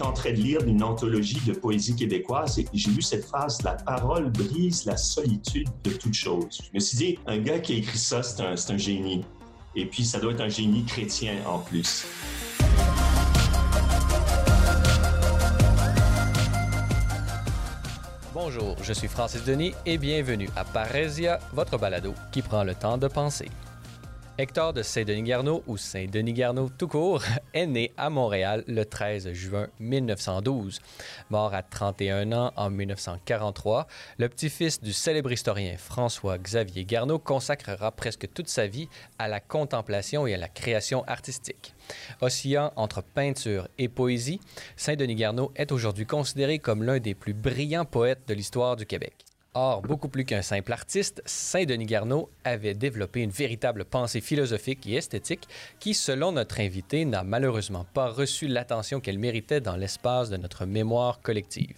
j'étais en train de lire une anthologie de poésie québécoise et j'ai lu cette phrase La parole brise la solitude de toute chose. Je me suis dit, un gars qui a écrit ça, c'est un, un génie. Et puis, ça doit être un génie chrétien en plus. Bonjour, je suis Francis Denis et bienvenue à Parésia, votre balado qui prend le temps de penser. Hector de Saint-Denis-Garneau, ou Saint-Denis-Garneau tout court, est né à Montréal le 13 juin 1912. Mort à 31 ans en 1943, le petit-fils du célèbre historien François-Xavier Garneau consacrera presque toute sa vie à la contemplation et à la création artistique. Oscillant entre peinture et poésie, Saint-Denis-Garneau est aujourd'hui considéré comme l'un des plus brillants poètes de l'histoire du Québec. Or, beaucoup plus qu'un simple artiste, Saint-Denis Garneau avait développé une véritable pensée philosophique et esthétique qui, selon notre invité, n'a malheureusement pas reçu l'attention qu'elle méritait dans l'espace de notre mémoire collective.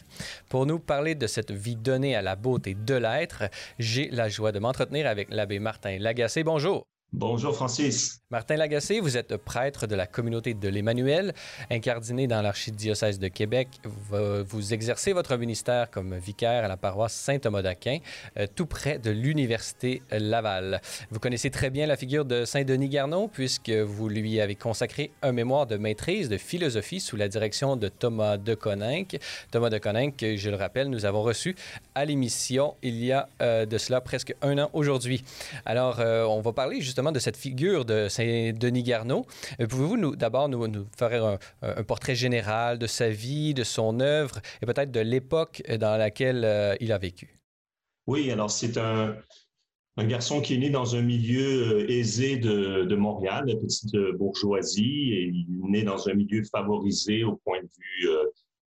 Pour nous parler de cette vie donnée à la beauté de l'être, j'ai la joie de m'entretenir avec l'abbé Martin Lagacé. Bonjour. Bonjour Francis. Martin Lagacé, vous êtes prêtre de la communauté de l'Emmanuel, incardiné dans l'archidiocèse de Québec. Vous exercez votre ministère comme vicaire à la paroisse Saint-Thomas d'Aquin, euh, tout près de l'Université Laval. Vous connaissez très bien la figure de Saint-Denis Garnon puisque vous lui avez consacré un mémoire de maîtrise de philosophie sous la direction de Thomas de Coninck. Thomas de Coninck, je le rappelle, nous avons reçu à l'émission il y a euh, de cela presque un an aujourd'hui. Alors, euh, on va parler justement de cette figure de Saint-Denis Garneau. Euh, pouvez-vous nous, d'abord nous, faire un, portrait général de sa vie, de son œuvre et peut-être de l'époque dans laquelle euh, il a vécu? Oui, alors c'est un, garçon qui est né dans un milieu euh, aisé de, Montréal, la petite bourgeoisie, et il est né dans un milieu favorisé au point de vue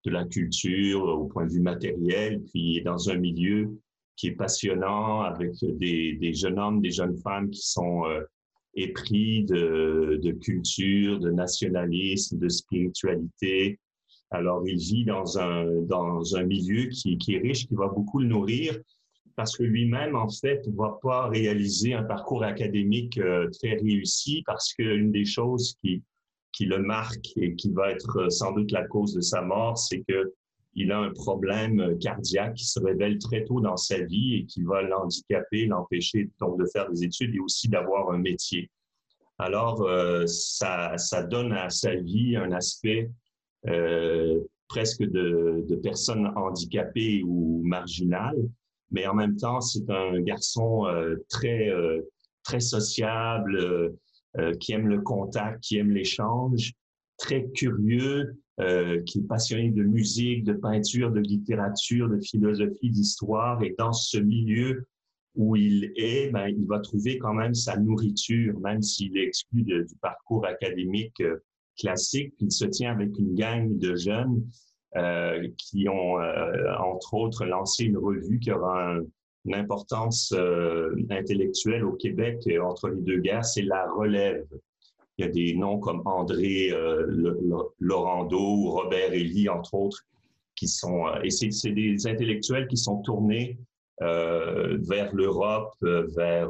de la culture, au point de vue matériel, puis dans un milieu qui est passionnant avec des, jeunes hommes, des jeunes femmes qui sont épris de, de, culture, de nationalisme, de spiritualité. Alors, il vit dans un, dans un milieu qui, est riche, qui va beaucoup le nourrir parce que lui-même, en fait, ne va pas réaliser un parcours académique euh, très réussi parce qu'une des choses qui, qui le marque et qui va être euh, sans doute la cause de sa mort, c'est que il a un problème cardiaque qui se révèle très tôt dans sa vie et qui va l'handicaper, l'empêcher donc de faire des études et aussi d'avoir un métier. Alors, euh, ça, ça, donne à sa vie un aspect euh, presque de, personne handicapée ou marginale, mais en même temps, c'est un garçon euh, très, très sociable, qui aime le contact, qui aime l'échange, très curieux, euh, qui est passionné de musique, de peinture, de littérature, de philosophie, d'histoire. Et dans ce milieu où il est, ben, il va trouver quand même sa nourriture, même s'il est exclu du parcours académique euh, classique. Il se tient avec une gang de jeunes euh, qui ont, entre autres, lancé une revue qui aura une importance intellectuelle au Québec entre les deux guerres, c'est La Relève. Il y a des noms comme André euh, Laurando ou Robert Elie, entre autres, qui sont... Euh, et c'est des intellectuels qui sont tournés euh, vers l'Europe, euh, vers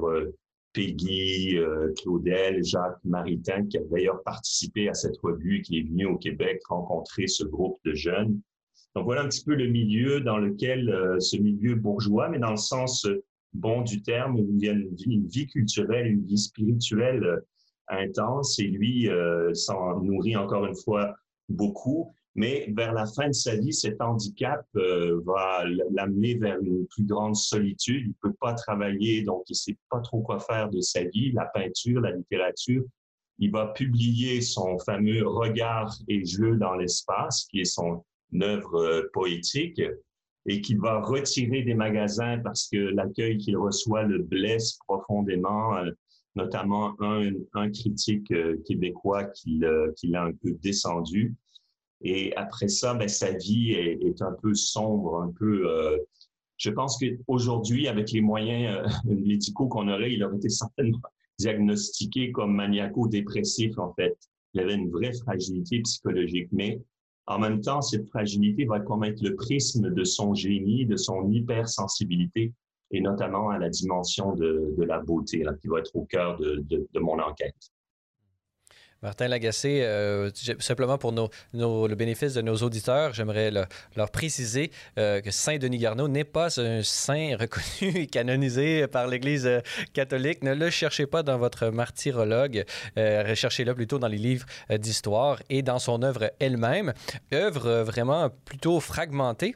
Peggy, Claudel, Jacques Maritain, qui a d'ailleurs participé à cette revue, qui est venu au Québec rencontrer ce groupe de jeunes. Donc voilà un petit peu le milieu dans lequel ce milieu bourgeois, mais dans le sens bon du terme, où il y a une vie culturelle, une vie spirituelle intense et lui euh, s'en nourrit encore une fois beaucoup. Mais vers la fin de sa vie, cet handicap euh, va l'amener vers une plus grande solitude. Il peut pas travailler, donc il sait pas trop quoi faire de sa vie, la peinture, la littérature. Il va publier son fameux Regard et jeu dans l'espace, qui est son œuvre euh, poétique, et qu'il va retirer des magasins parce que l'accueil qu'il reçoit le blesse profondément notamment un, critique euh, québécois qui l'a un peu descendu. Et après ça, ben, sa vie est, est, un peu sombre, un peu. Euh, je pense qu'aujourd'hui, avec les moyens euh, médicaux qu'on aurait, il aurait été certainement diagnostiqué comme maniaco-dépressif, en fait. Il avait une vraie fragilité psychologique. Mais en même temps, cette fragilité va commettre le prisme de son génie, de son hypersensibilité et notamment à la dimension de, la beauté, qui va être au cœur de, mon enquête. Martin Lagacé, euh, simplement pour le bénéfice de nos auditeurs, j'aimerais leur préciser euh, que Saint Denis Garneau n'est pas un saint reconnu et canonisé par l'Église euh, catholique. Ne le cherchez pas dans votre martyrologue, recherchez-le plutôt dans les livres d'histoire et dans son œuvre elle-même, œuvre vraiment plutôt fragmentée.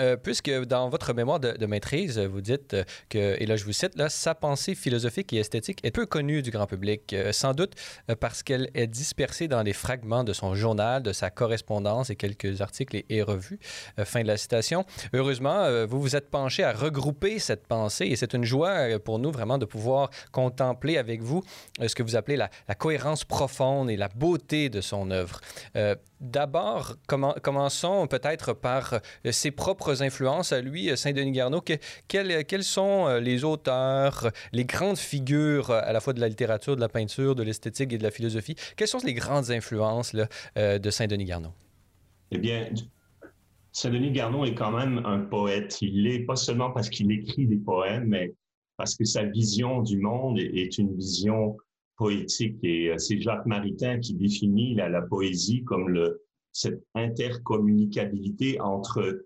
Euh, puisque dans votre mémoire de, maîtrise, vous dites euh, que, et là je vous cite, là, sa pensée philosophique et esthétique est peu connue du grand public, euh, sans doute parce qu'elle est dispersée dans les fragments de son journal, de sa correspondance et quelques articles et, revues. fin de la citation. Heureusement, vous vous êtes penché à regrouper cette pensée et c'est une joie pour nous vraiment de pouvoir contempler avec vous ce que vous appelez la, la cohérence profonde et la beauté de son œuvre. D'abord, commençons peut-être par euh, ses propres influences à lui, euh, Saint-Denis Garneau. quels, sont euh, les auteurs, les grandes figures à la fois de la littérature, de la peinture, de l'esthétique et de la philosophie? Quelles sont les grandes influences de Saint-Denis Garneau? Eh bien, Saint-Denis Garneau est quand même un poète. Il l'est pas seulement parce qu'il écrit des poèmes, mais parce que sa vision du monde est une vision poétique. Et euh, c'est Jacques Maritain qui définit la, poésie comme cette intercommunicabilité entre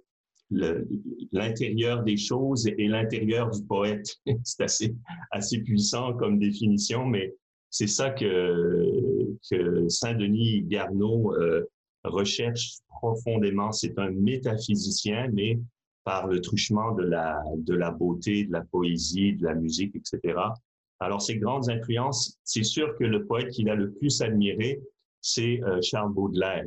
l'intérieur des choses et l'intérieur du poète. c'est assez, assez puissant comme définition, mais c'est ça que, que Saint-Denis Garneau euh, recherche profondément. C'est un métaphysicien, mais par le truchement de la, de la beauté, de la poésie, de la musique, etc. Alors, ses grandes influences, c'est sûr que le poète qu'il a le plus admiré, c'est euh, Charles Baudelaire.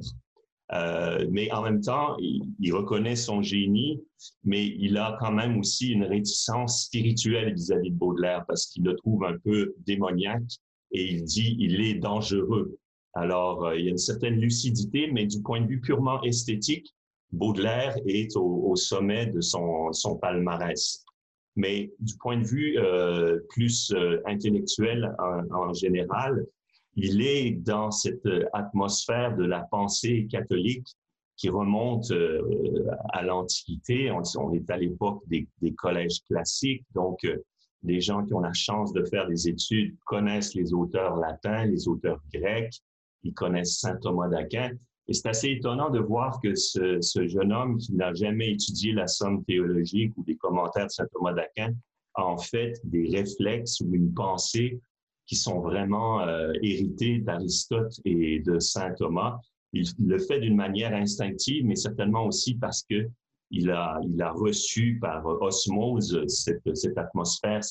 Euh, mais en même temps, il, reconnaît son génie, mais il a quand même aussi une réticence spirituelle vis-à-vis de Baudelaire parce qu'il le trouve un peu démoniaque et il dit il est dangereux. Alors, euh, il y a une certaine lucidité, mais du point de vue purement esthétique, Baudelaire est au, sommet de son palmarès. Mais du point de vue euh, plus euh, intellectuel en, général, il est dans cette atmosphère de la pensée catholique qui remonte euh, à l'Antiquité. On, est à l'époque des, des, collèges classiques, donc euh, les gens qui ont la chance de faire des études connaissent les auteurs latins, les auteurs grecs, ils connaissent Saint Thomas d'Aquin. Et c'est assez étonnant de voir que ce, jeune homme qui n'a jamais étudié la somme théologique ou des commentaires de saint Thomas d'Aquin a en fait des réflexes ou une pensée qui sont vraiment euh, hérités d'Aristote et de saint Thomas. Il le fait d'une manière instinctive, mais certainement aussi parce que il a, reçu par osmose cette, atmosphère,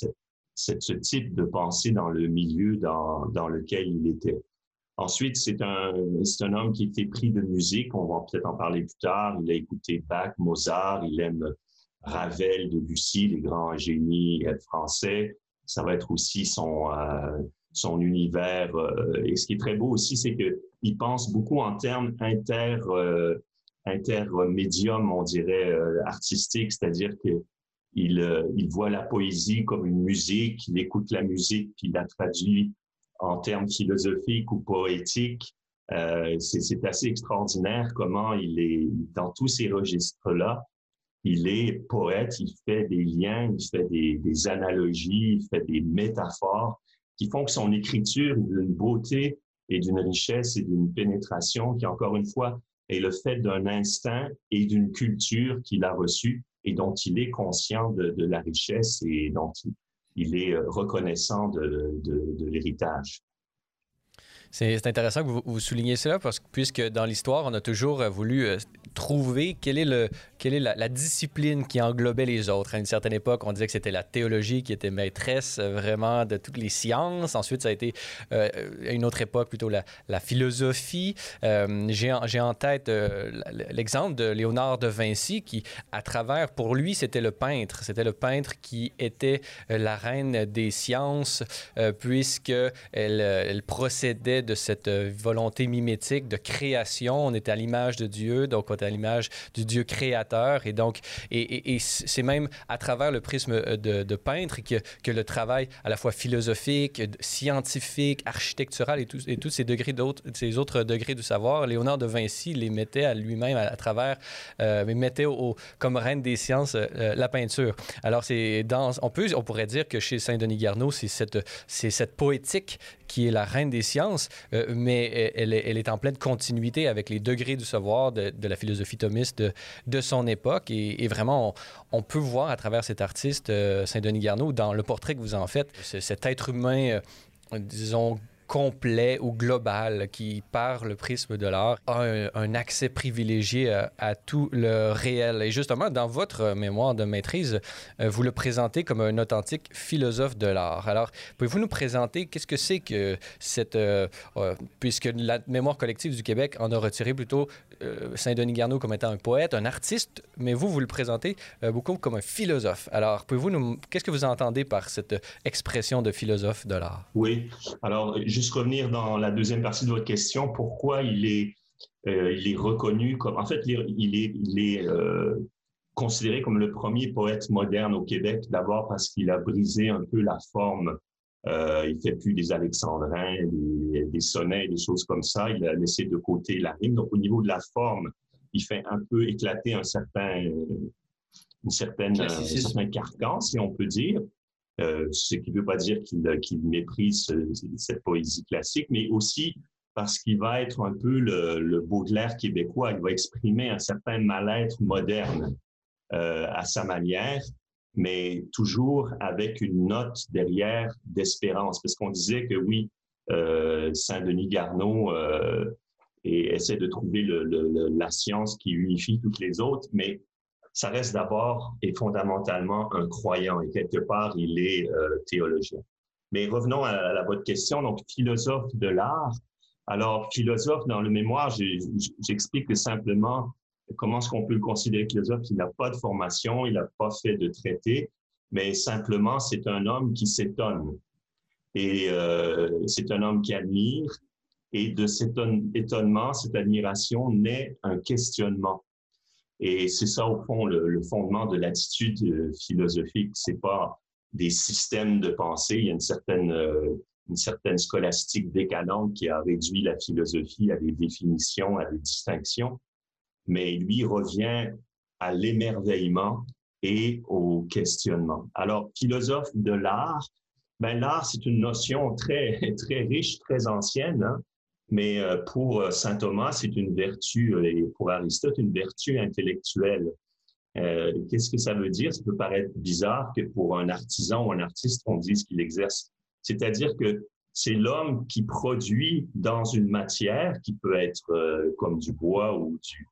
ce type de pensée dans le milieu dans lequel il était. Ensuite, c'est un, un homme qui était pris de musique. On va peut-être en parler plus tard. Il a écouté Bach, Mozart. Il aime Ravel, Debussy, les grands génies français. Ça va être aussi son, euh, son univers. Euh, et ce qui est très beau aussi, c'est qu'il pense beaucoup en termes inter, euh, intermédium, on dirait, euh, artistique, c'est-à-dire que il, il voit la poésie comme une musique, il écoute la musique, puis il la traduit en termes philosophiques ou poétiques. Euh, c'est assez extraordinaire comment il est, dans tous ces registres-là, il est poète, il fait des liens, il fait des, analogies, il fait des métaphores qui font que son écriture est d'une beauté et d'une richesse et d'une pénétration qui, encore une fois, est le fait d'un instinct et d'une culture qu'il a reçue et dont il est conscient de, de la richesse et dont il, il est euh, reconnaissant de, de, l'héritage. C'est intéressant que vous, souligniez cela parce que puisque dans l'histoire, on a toujours euh, voulu euh, trouver quelle est, la, discipline qui englobait les autres. À une certaine époque, on disait que c'était la théologie qui était maîtresse euh, vraiment de toutes les sciences. Ensuite, ça a été, à une autre époque, plutôt la, philosophie. J'ai en, tête l'exemple de Léonard de Vinci qui, à travers, pour lui, c'était le peintre. C'était le peintre qui était la reine des sciences puisque elle, elle procédait de cette volonté mimétique de création. On était à l'image de Dieu, donc on était à l'image du Dieu créateur. Et donc, et, c'est même à travers le prisme de, peintre que, que, le travail à la fois philosophique, scientifique, architectural et, et tous ces degrés d'autres, ces autres degrés du savoir, Léonard de Vinci les mettait à lui-même à, travers, euh, mettait comme reine des sciences euh, la peinture. Alors, c'est dans, on peut, on pourrait dire que chez Saint-Denis Garneau, c'est cette, c'est cette poétique qui est la reine des sciences, euh, mais elle est, elle est, en pleine continuité avec les degrés du savoir de, la philosophie thomiste de, son époque. Et, vraiment, on, peut voir à travers cet artiste, euh, Saint-Denis Garneau, dans le portrait que vous en faites, cet être humain, euh, disons, complet ou global qui, par le prisme de l'art, a un, accès privilégié à, tout le réel. Et justement, dans votre mémoire de maîtrise, euh, vous le présentez comme un authentique philosophe de l'art. Alors, pouvez-vous nous présenter qu'est-ce que c'est que cette... Euh, euh, puisque la mémoire collective du Québec en a retiré plutôt Saint-Denis Garneau comme étant un poète, un artiste, mais vous, vous le présentez beaucoup comme un philosophe. Alors, pouvez-vous nous... Qu'est-ce que vous entendez par cette expression de philosophe de l'art? Oui. Alors, juste revenir dans la deuxième partie de votre question, pourquoi il est, euh, il est reconnu comme, en fait, il est, il est, euh, considéré comme le premier poète moderne au Québec, d'abord parce qu'il a brisé un peu la forme. Euh, il fait plus des alexandrins, des, des, sonnets, des choses comme ça. Il a laissé de côté la rime. Donc, au niveau de la forme, il fait un peu éclater un certain, une certaine, un certain carcan, si on peut dire. Euh, ce qui ne veut pas dire qu'il méprise cette poésie classique, mais aussi parce qu'il va être un peu le, Baudelaire québécois. Il va exprimer un certain mal-être moderne euh, à sa manière, mais toujours avec une note derrière d'espérance. Parce qu'on disait que oui, euh, Saint-Denis Garneau et essaie de trouver la science qui unifie toutes les autres, mais ça reste d'abord et fondamentalement un croyant et quelque part, il est euh, théologien. Mais revenons à, votre question, donc philosophe de l'art. Alors, philosophe, dans le mémoire, j'explique simplement comment est-ce qu'on peut le considérer philosophe. Il n'a pas de formation, il n'a pas fait de traité, mais simplement, c'est un homme qui s'étonne. Et euh, c'est un homme qui admire, et de cet étonnement, cette admiration naît un questionnement. Et c'est ça, au fond, le, fondement de l'attitude euh, philosophique. C'est pas des systèmes de pensée. Il y a une certaine, euh, une certaine scolastique décadente qui a réduit la philosophie à des définitions, à des distinctions. Mais lui revient à l'émerveillement et au questionnement. Alors, philosophe de l'art, ben, l'art, c'est une notion très, très riche, très ancienne. Hein? Mais euh, pour euh, saint Thomas, c'est une vertu, euh, et pour Aristote, une vertu intellectuelle. Qu'est-ce que ça veut dire? Ça peut paraître bizarre que pour un artisan ou un artiste, on dise qu'il exerce. C'est-à-dire que c'est l'homme qui produit dans une matière qui peut être comme du bois ou du,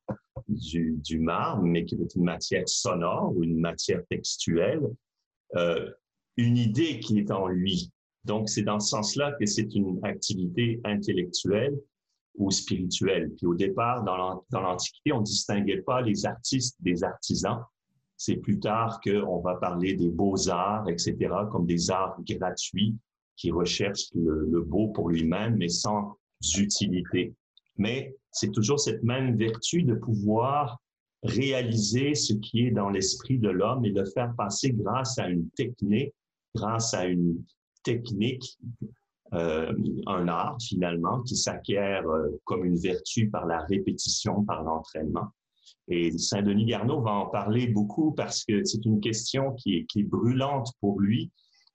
du, du, marbre, mais qui peut être une matière sonore ou une matière textuelle, euh, une idée qui est en lui. Donc, c'est dans ce sens-là que c'est une activité intellectuelle ou spirituelle. Puis au départ, dans l'Antiquité, on ne distinguait pas les artistes des artisans. C'est plus tard qu'on va parler des beaux-arts, etc., comme des arts gratuits qui recherchent le, beau pour lui-même, mais sans utilité. Mais c'est toujours cette même vertu de pouvoir réaliser ce qui est dans l'esprit de l'homme et de faire passer grâce à une technique, grâce à une, technique, euh, un art finalement qui s'acquiert euh, comme une vertu par la répétition, par l'entraînement. Et Saint-Denis Garneau va en parler beaucoup parce que c'est une question qui est, qui est, brûlante pour lui,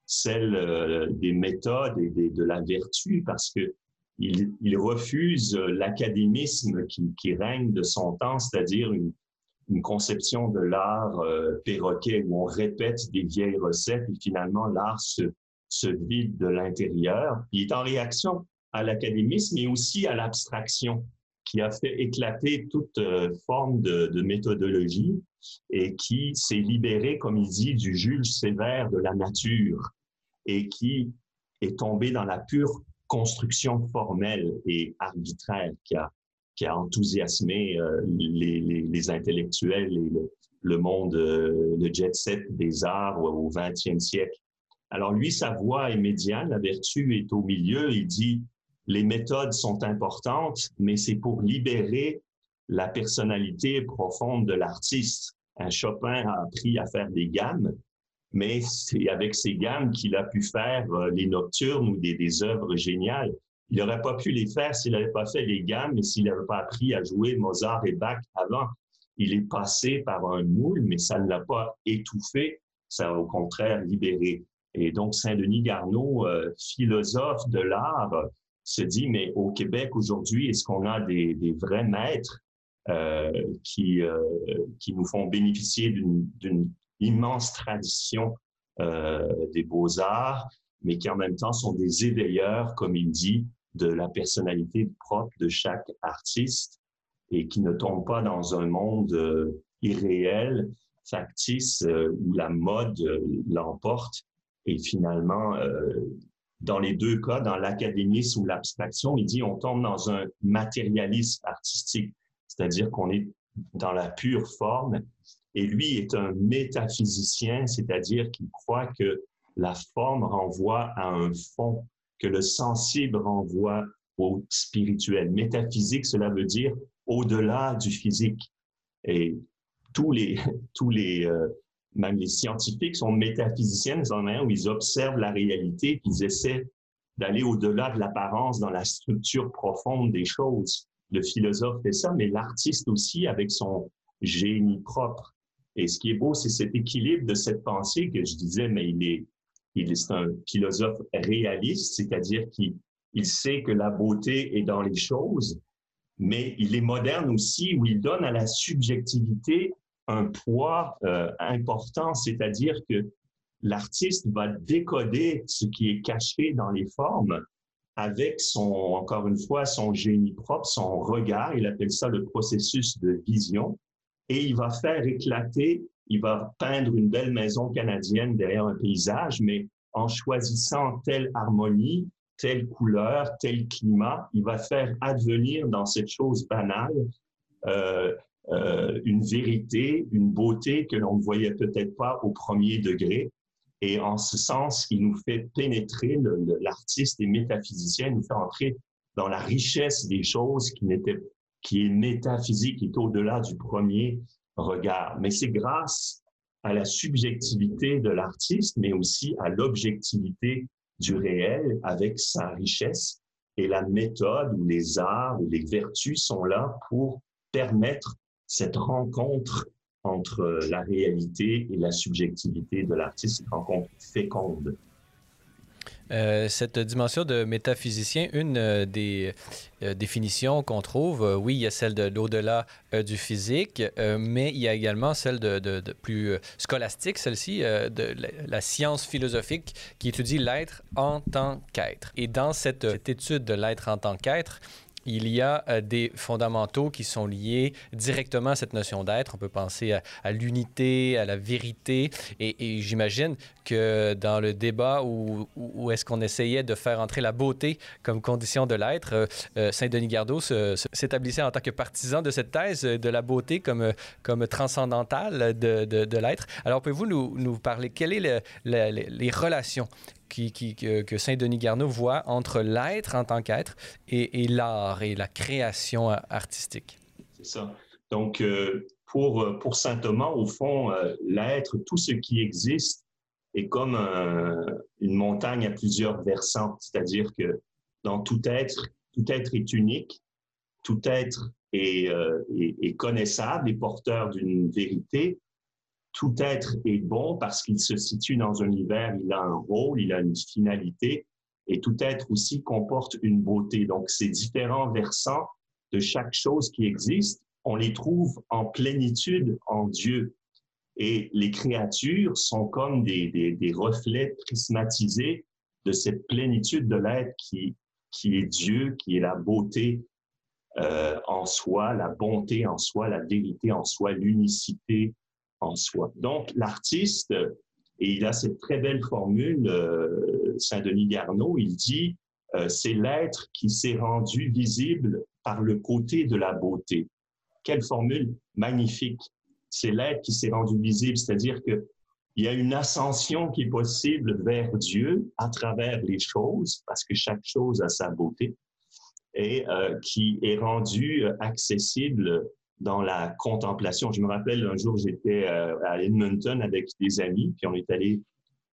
celle euh, des méthodes et de la vertu, parce que il, refuse l'académisme qui, règne de son temps, c'est-à-dire une, conception de l'art perroquet où on répète des vieilles recettes et finalement l'art se, se vide de l'intérieur. Il est en réaction à l'académisme mais aussi à l'abstraction qui a fait éclater toute euh, forme de, méthodologie et qui s'est libéré, comme il dit, du juge sévère de la nature et qui est tombé dans la pure construction formelle et arbitraire qui a, enthousiasmé euh, les, intellectuels et le, le monde, euh, le jet set des arts au XXe siècle. Alors lui, sa voix est médiane, la vertu est au milieu. Il dit, les méthodes sont importantes, mais c'est pour libérer la personnalité profonde de l'artiste. Un Chopin a appris à faire des gammes, mais c'est avec ces gammes qu'il a pu faire euh, les nocturnes ou des, œuvres géniales. Il n'aurait pas pu les faire s'il n'avait pas fait les gammes et s'il n'avait pas appris à jouer Mozart et Bach avant. Il est passé par un moule, mais ça ne l'a pas étouffé, ça a au contraire libéré. Et donc, Saint-Denis Garneau, euh, philosophe de l'art, se dit, mais au Québec aujourd'hui, est-ce qu'on a des, des, vrais maîtres euh, qui, euh, qui nous font bénéficier d'une immense tradition euh, des beaux-arts, mais qui en même temps sont des éveilleurs, comme il dit, de la personnalité propre de chaque artiste et qui ne tombent pas dans un monde euh, irréel, factice, euh, où la mode l'emporte. Et finalement, dans les deux cas, dans l'académisme ou l'abstraction, il dit on tombe dans un matérialisme artistique, c'est-à-dire qu'on est dans la pure forme. Et lui est un métaphysicien, c'est-à-dire qu'il croit que la forme renvoie à un fond, que le sensible renvoie au spirituel. Métaphysique, cela veut dire au-delà du physique. Et tous les, tous les, euh, même les scientifiques sont métaphysiciens dans un où ils observent la réalité, qu'ils essaient d'aller au-delà de l'apparence dans la structure profonde des choses. Le philosophe fait ça, mais l'artiste aussi avec son génie propre. Et ce qui est beau, c'est cet équilibre de cette pensée que je disais, mais il est, il un philosophe réaliste, c'est-à-dire qu'il il sait que la beauté est dans les choses, mais il est moderne aussi, où il donne à la subjectivité un poids euh, important, c'est-à-dire que l'artiste va décoder ce qui est caché dans les formes avec son, encore une fois, son génie propre, son regard, il appelle ça le processus de vision, et il va faire éclater, il va peindre une belle maison canadienne derrière un paysage, mais en choisissant telle harmonie, telle couleur, tel climat, il va faire advenir dans cette chose banale euh, euh, une vérité, une beauté que l'on ne voyait peut-être pas au premier degré. Et en ce sens, il nous fait pénétrer, l'artiste et métaphysicien nous fait entrer dans la richesse des choses qui, qui est métaphysique, qui est au-delà du premier regard. Mais c'est grâce à la subjectivité de l'artiste, mais aussi à l'objectivité du réel avec sa richesse. Et la méthode ou les arts ou les vertus sont là pour permettre cette rencontre entre la réalité et la subjectivité de l'artiste, cette rencontre féconde. Euh, cette dimension de métaphysicien, une euh, des euh, définitions qu'on trouve, oui, il y a celle de l'au-delà du physique, mais il y a également celle de plus scolastique, celle-ci, de la, science philosophique qui étudie l'être en tant qu'être. Et dans cette, cette étude de l'être en tant qu'être, il y a euh, des fondamentaux qui sont liés directement à cette notion d'être. On peut penser à, l'unité, à la vérité. Et, j'imagine que dans le débat où, où est-ce qu'on essayait de faire entrer la beauté comme condition de l'être, euh, euh, Saint-Denis Gardeau s'établissait en tant que partisan de cette thèse de la beauté comme, comme transcendantale de, l'être. Alors, pouvez-vous nous, nous parler, quelles sont les relations que Saint-Denis Garneau voit entre l'être en tant qu'être et, l'art et la création artistique. C'est ça. Donc, euh, pour, pour Saint Thomas, au fond, euh, l'être, tout ce qui existe, est comme une montagne à plusieurs versants. C'est-à-dire que dans tout être, tout être est unique, tout être est, euh, connaissable, est porteur d'une vérité, tout être est bon parce qu'il se situe dans un univers, il a un rôle, il a une finalité, et tout être aussi comporte une beauté. Donc, ces différents versants de chaque chose qui existe, on les trouve en plénitude en Dieu. Et les créatures sont comme des, des, reflets prismatisés de cette plénitude de l'être qui, qui est Dieu, qui est la beauté euh, en soi, la bonté en soi, la vérité en soi, l'unicité soi. Donc, l'artiste, et il a cette très belle formule, euh, Saint-Denis Garneau, il dit, euh, c'est l'être qui s'est rendu visible par le côté de la beauté. Quelle formule magnifique. C'est l'être qui s'est rendu visible, c'est-à-dire que il y a une ascension qui est possible vers Dieu à travers les choses, parce que chaque chose a sa beauté. et qui est rendu accessible dans la contemplation. Je me rappelle un jour, j'étais à Edmonton avec des amis, puis on est allé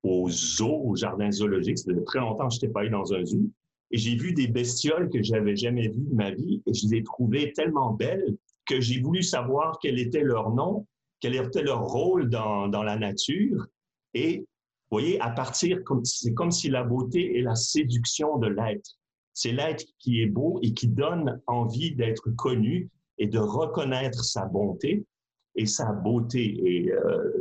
au zoo, au jardin zoologique. C'était très longtemps que je n'étais pas allé dans un zoo. Et j'ai vu des bestioles que j'avais jamais vues de ma vie et je les ai trouvées tellement belles que j'ai voulu savoir quel était leur nom, quel était leur rôle dans, dans la nature. Et vous voyez, à partir, c'est comme si la beauté est la séduction de l'être. C'est l'être qui est beau et qui donne envie d'être connu et de reconnaître sa bonté et sa beauté. Et euh,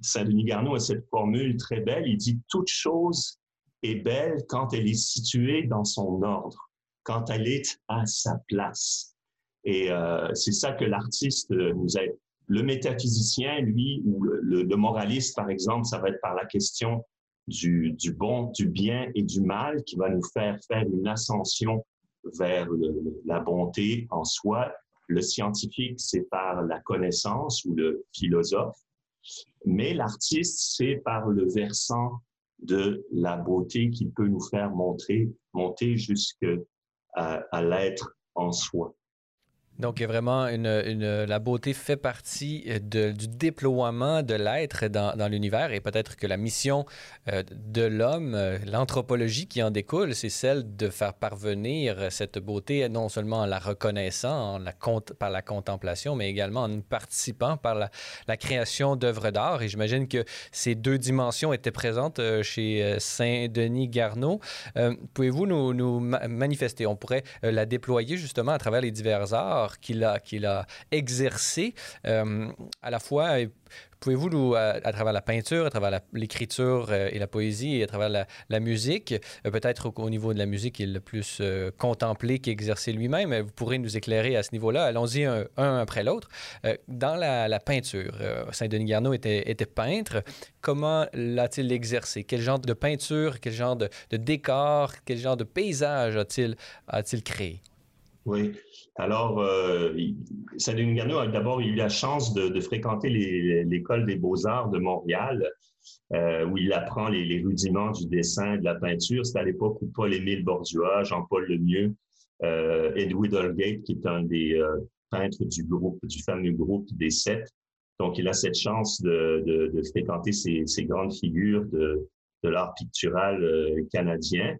Saint-Denis Garneau a cette formule très belle. Il dit toute chose est belle quand elle est située dans son ordre, quand elle est à sa place. Et euh, c'est ça que l'artiste nous aide. Le métaphysicien, lui, ou le, moraliste, par exemple, ça va être par la question du, bon, du bien et du mal qui va nous faire faire une ascension vers la bonté en soi. Le scientifique, c'est par la connaissance ou le philosophe. Mais l'artiste, c'est par le versant de la beauté qui peut nous faire montrer, monter jusqu'à à l'être en soi. Donc, il y a vraiment une, la beauté fait partie euh, du déploiement de l'être dans, l'univers et peut-être que la mission euh, de l'homme, euh, l'anthropologie qui en découle, c'est celle de faire parvenir cette beauté non seulement en la reconnaissant en la, par la contemplation, mais également en participant par la, la création d'œuvres d'art. Et j'imagine que ces deux dimensions étaient présentes chez Saint-Denis Garneau. Pouvez-vous nous, nous manifester? On pourrait la déployer justement à travers les divers arts qu'il a, qu'il a exercé euh, à la fois. Pouvez-vous, nous, à, travers la peinture, à travers l'écriture euh, et la poésie, et à travers la, musique, euh, peut-être au, niveau de la musique, il est le plus contemplé qu'exercé lui-même, vous pourrez nous éclairer à ce niveau-là. Allons-y un, après l'autre. dans la, peinture, Saint-Denis Garneau était, était, peintre. Comment l'a-t-il exercé? Quel genre de peinture, quel genre de, de décor, quel genre de paysage a-t-il a créé? Oui. Alors, euh, Saint-Denis a d'abord eu la chance de, fréquenter l'école des beaux-arts de Montréal, euh, où il apprend les, rudiments du dessin de la peinture. C'est à l'époque où Paul-Émile Bordua, Jean-Paul Lemieux, euh, Edward Holgate, qui est un des euh, peintres du groupe, du fameux groupe des Sept. Donc, il a cette chance de, fréquenter ces, grandes figures de, de l'art pictural euh, canadien.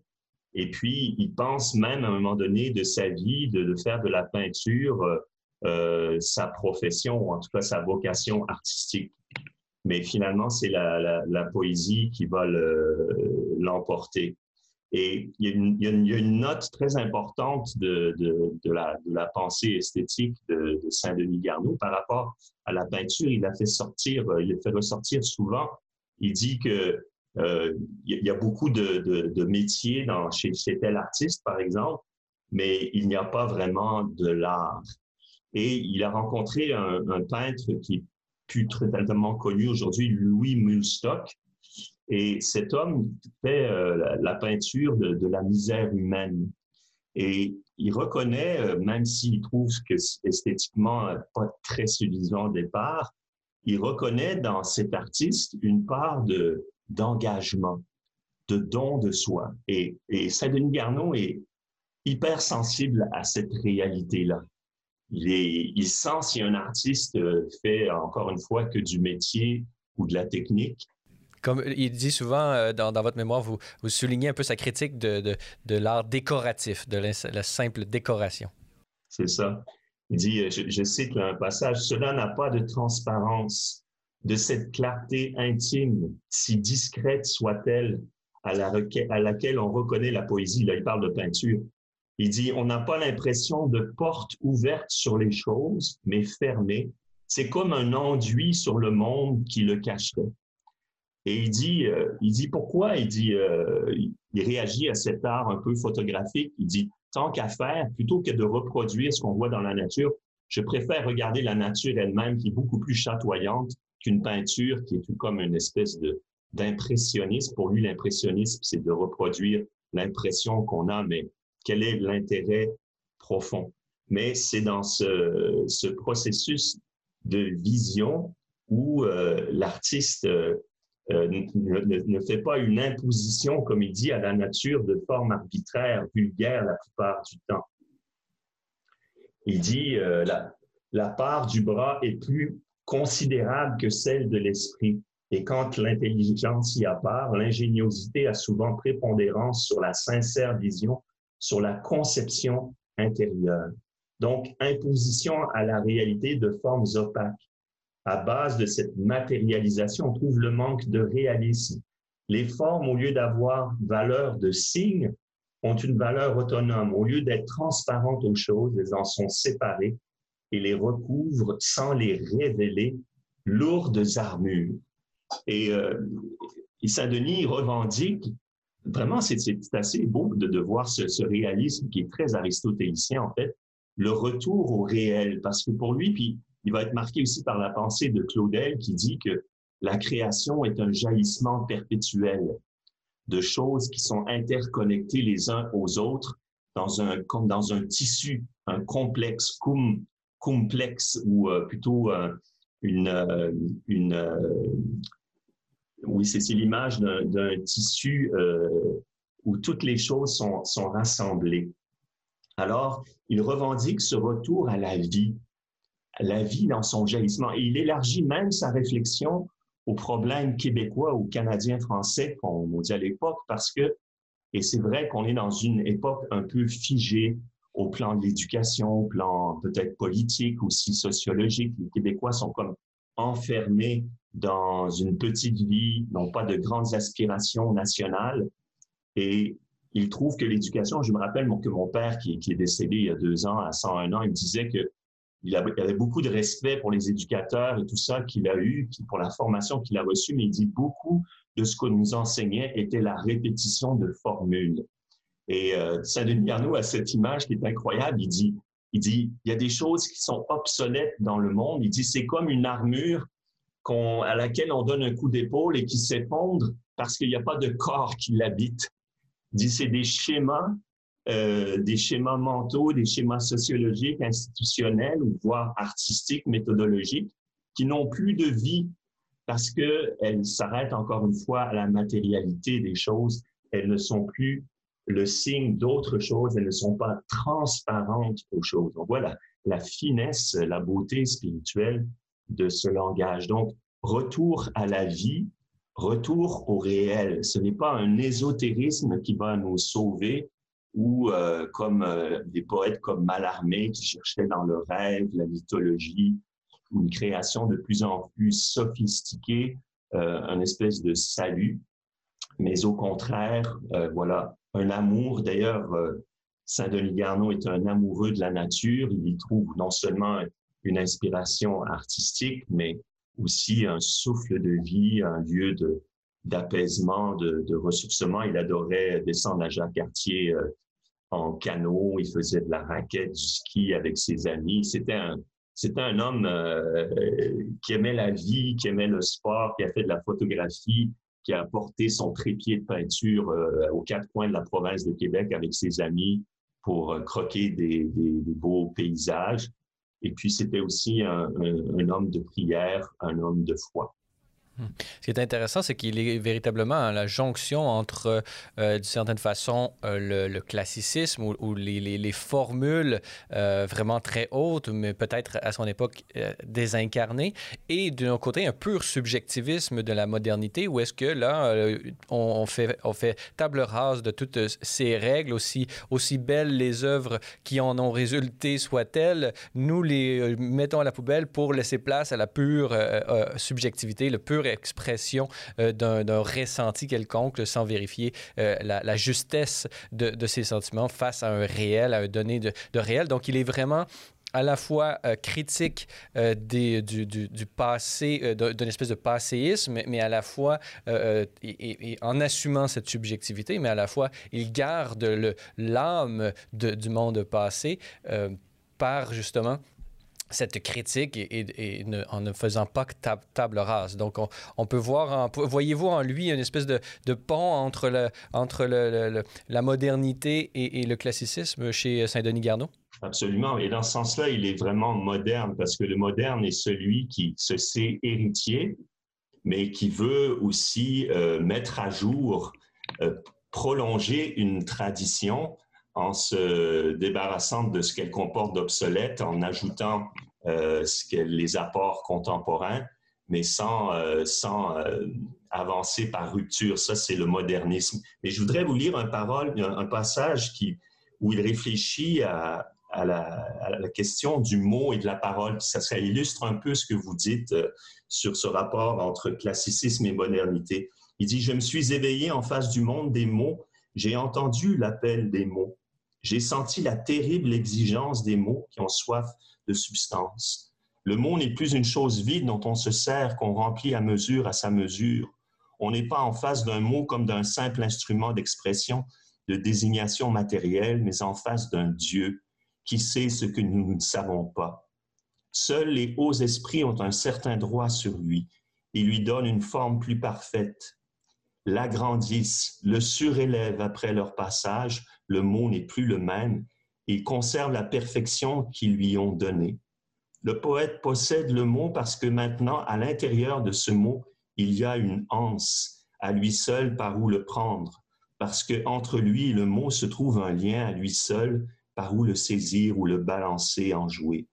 Et puis, il pense même à un moment donné de sa vie de, faire de la peinture euh, euh, sa profession, ou en tout cas sa vocation artistique. Mais finalement, c'est la, poésie qui va l'emporter. Et il y, a une, note très importante de, la, pensée esthétique de, Saint-Denis Garneau par rapport à la peinture. Il a fait sortir, il a fait ressortir souvent. Il dit que euh, il y, a beaucoup de, métiers dans, chez, tel artiste, par exemple, mais il n'y a pas vraiment de l'art. Et il a rencontré un, peintre qui est plus très tellement connu aujourd'hui, Louis Mulstock. Et cet homme fait euh, la, peinture de, la misère humaine. Et il reconnaît, euh, même s'il trouve que esthétiquement pas très suffisant au départ, il reconnaît dans cet artiste une part de, d'engagement, de don de soi. Et, et Saint-Denis Garneau est hyper sensible à cette réalité-là. Il, est, il sent si un artiste fait, encore une fois, que du métier ou de la technique, comme il dit souvent euh, dans, dans, votre mémoire, vous, vous, soulignez un peu sa critique de, de, de l'art décoratif, de la, simple décoration. C'est ça. Il dit, je, je cite un passage, Cela n'a pas de transparence, de cette clarté intime, si discrète soit-elle, à, laquelle on reconnaît la poésie. Là, il parle de peinture. Il dit, on n'a pas l'impression de porte ouverte sur les choses, mais fermée. C'est comme un enduit sur le monde qui le cacherait. Et il dit, euh, il dit pourquoi? Il dit, euh, il réagit à cet art un peu photographique. Il dit, tant qu'à faire, plutôt que de reproduire ce qu'on voit dans la nature, je préfère regarder la nature elle-même qui est beaucoup plus chatoyante qu'une peinture qui est tout comme une espèce de d'impressionnisme. Pour lui, l'impressionnisme, c'est de reproduire l'impression qu'on a, mais quel est l'intérêt profond? Mais c'est dans ce, ce, processus de vision où euh, l'artiste euh, euh, ne, ne, fait pas une imposition, comme il dit, à la nature de forme arbitraire, vulgaire la plupart du temps. Il dit la, la part du bras est plus considérable que celle de l'esprit. Et quand l'intelligence y a part, l'ingéniosité a souvent prépondérance sur la sincère vision, sur la conception intérieure. Donc, imposition à la réalité de formes opaques. À base de cette matérialisation, on trouve le manque de réalisme. Les formes, au lieu d'avoir valeur de signe, ont une valeur autonome. Au lieu d'être transparentes aux choses, elles en sont séparées et les recouvrent sans les révéler, lourdes armures. Et, euh, Saint-Denis revendique, vraiment, c'est assez beau de, de voir ce, ce, réalisme qui est très aristotélicien, en fait, le retour au réel, parce que pour lui, puis il va être marqué aussi par la pensée de Claudel qui dit que la création est un jaillissement perpétuel de choses qui sont interconnectées les uns aux autres dans un, comme dans un tissu, un complexe, cum, complexe, ou euh, plutôt euh, une, euh, une oui, c'est l'image d'un tissu où toutes les choses sont, sont rassemblées. Alors, il revendique ce retour à la vie, la vie dans son jaillissement. Et il élargit même sa réflexion aux problèmes québécois ou canadiens français, comme on dit à l'époque, parce que, et c'est vrai qu'on est dans une époque un peu figée au plan de l'éducation, au plan peut-être politique, aussi sociologique. Les Québécois sont comme enfermés dans une petite vie, n'ont pas de grandes aspirations nationales. Et il trouve que l'éducation, je me rappelle que mon père, qui, est décédé il y a deux ans, à 101 ans, il disait que il avait beaucoup de respect pour les éducateurs et tout ça qu'il a eu, pour la formation qu'il a reçue, mais il dit beaucoup de ce qu'on nous enseignait était la répétition de formules. Et euh, Saint-Denis Arnaud a cette image qui est incroyable. Il dit, il dit, il y a des choses qui sont obsolètes dans le monde. Il dit, c'est comme une armure à laquelle on donne un coup d'épaule et qui s'effondre parce qu'il n'y a pas de corps qui l'habite. Il dit, c'est des schémas euh, des schémas mentaux, des schémas sociologiques, institutionnels, voire artistiques, méthodologiques, qui n'ont plus de vie parce qu'elles s'arrêtent encore une fois à la matérialité des choses. Elles ne sont plus le signe d'autres choses, elles ne sont pas transparentes aux choses. Donc voilà la finesse, la beauté spirituelle de ce langage. Donc, retour à la vie, retour au réel. Ce n'est pas un ésotérisme qui va nous sauver, ou euh, comme euh, des poètes comme Mallarmé qui cherchaient dans le rêve, la mythologie, une création de plus en plus sophistiquée, euh, un espèce de salut, mais au contraire, euh, voilà, un amour. D'ailleurs, Saint-Denis Garneau est un amoureux de la nature. Il y trouve non seulement une inspiration artistique, mais aussi un souffle de vie, un lieu de, d'apaisement, de, de, ressourcement. Il adorait descendre à Jacques-Cartier euh, en canot. Il faisait de la raquette, du ski avec ses amis. C'était un, c'était un homme euh, qui aimait la vie, qui aimait le sport, qui a fait de la photographie, qui a porté son trépied de peinture euh, aux quatre coins de la province de Québec avec ses amis pour croquer des, beaux paysages. Et puis, c'était aussi un homme de prière, un homme de foi. Ce qui est intéressant, c'est qu'il est véritablement la jonction entre, euh, d'une certaine façon, euh, le, classicisme ou, les, les, formules euh, vraiment très hautes, mais peut-être à son époque euh, désincarnées, et d'un côté, un pur subjectivisme de la modernité, où est-ce que là, euh, on, fait, on fait table rase de toutes ces règles, aussi, aussi belles les œuvres qui en ont résulté soient-elles, nous les mettons à la poubelle pour laisser place à la pure subjectivité, le pur expression euh, d'un ressenti quelconque sans vérifier euh, la, justesse de, ces sentiments face à un réel, à un donné de, réel. Donc, il est vraiment à la fois euh, critique du, passé, d'une espèce de passéisme, mais à la fois, en assumant cette subjectivité, mais à la fois, il garde l'âme du monde passé par justement cette critique et, en ne faisant pas que tab, table rase. Donc, on, peut voir, voyez-vous en lui une espèce de, pont entre, la modernité et, et, le classicisme chez Saint-Denis Garneau? Absolument. Et dans ce sens-là, il est vraiment moderne parce que le moderne est celui qui se sait héritier, mais qui veut aussi euh, mettre à jour, euh, prolonger une tradition en se débarrassant de ce qu'elle comporte d'obsolète, en ajoutant euh, ce les apports contemporains, mais sans, euh, sans euh, avancer par rupture. Ça, c'est le modernisme. Et je voudrais vous lire un, parole, un, passage qui, où il réfléchit à, la, question du mot et de la parole. Ça, ça illustre un peu ce que vous dites sur ce rapport entre classicisme et modernité. Il dit, je me suis éveillé en face du monde des mots, j'ai entendu l'appel des mots, j'ai senti la terrible exigence des mots qui ont soif de substance. Le mot n'est plus une chose vide dont on se sert, qu'on remplit à mesure à sa mesure. On n'est pas en face d'un mot comme d'un simple instrument d'expression, de désignation matérielle, mais en face d'un Dieu qui sait ce que nous ne savons pas. Seuls les hauts esprits ont un certain droit sur lui. Ils lui donnent une forme plus parfaite, l'agrandissent, le surélèvent après leur passage, le mot n'est plus le même, il conserve la perfection qu'ils lui ont donnée. Le poète possède le mot parce que maintenant, à l'intérieur de ce mot, il y a une anse, à lui seul par où le prendre, parce que entre lui et le mot se trouve un lien à lui seul par où le saisir ou le balancer, en jouer.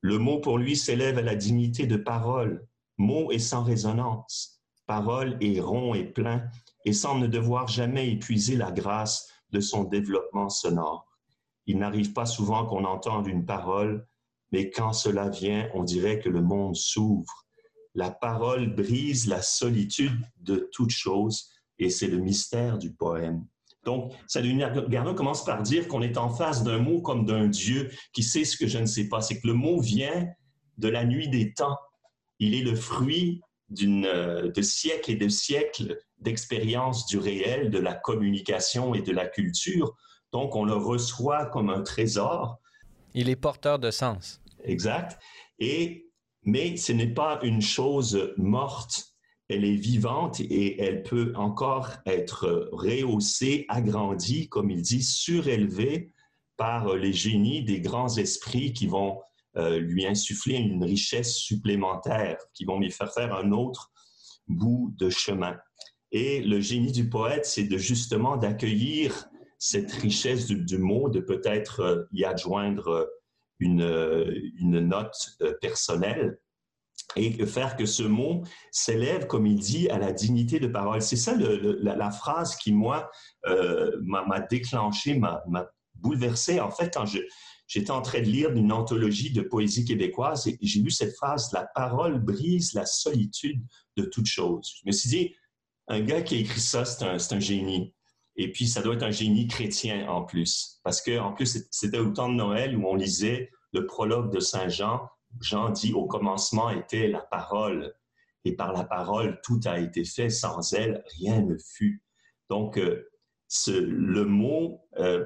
Le mot pour lui s'élève à la dignité de parole, mot est sans résonance, parole est rond et plein, et semble ne devoir jamais épuiser la grâce de son développement sonore. Il n'arrive pas souvent qu'on entende une parole, mais quand cela vient, on dirait que le monde s'ouvre. La parole brise la solitude de toute chose, et c'est le mystère du poème. Donc, Saint-Denis Garneau commence par dire qu'on est en face d'un mot comme d'un Dieu qui sait ce que je ne sais pas. C'est que le mot vient de la nuit des temps. Il est le fruit de siècles et de siècles d'expérience du réel, de la communication et de la culture. Donc, on le reçoit comme un trésor. Il est porteur de sens. Exact. Et, mais ce n'est pas une chose morte. Elle est vivante et elle peut encore être rehaussée, agrandie, comme il dit, surélevée par les génies des grands esprits qui vont euh, lui insuffler une richesse supplémentaire, qui vont lui faire faire un autre bout de chemin. Et le génie du poète, c'est de justement d'accueillir cette richesse du, mot, de peut-être euh, y adjoindre euh, une, euh, une note personnelle et faire que ce mot s'élève, comme il dit, à la dignité de parole. C'est ça la, phrase qui, moi, m'a déclenché, m'a bouleversé. En fait, quand j'étais en train de lire une anthologie de poésie québécoise j'ai lu cette phrase, La parole brise la solitude de toute chose. Je me suis dit, un gars qui a écrit ça, c'est un, génie. Et puis, ça doit être un génie chrétien en plus. Parce que, en plus, c'était au temps de Noël où on lisait le prologue de Saint Jean. Jean dit au commencement était la parole. Et par la parole, tout a été fait. Sans elle, rien ne fut. Donc, euh, le mot euh,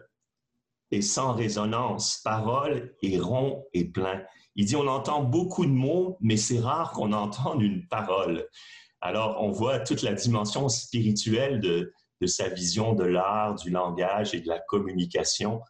est sans résonance. Parole est rond et plein. Il dit on entend beaucoup de mots, mais c'est rare qu'on entende une parole. Alors, on voit toute la dimension spirituelle de, sa vision de l'art, du langage et de la communication,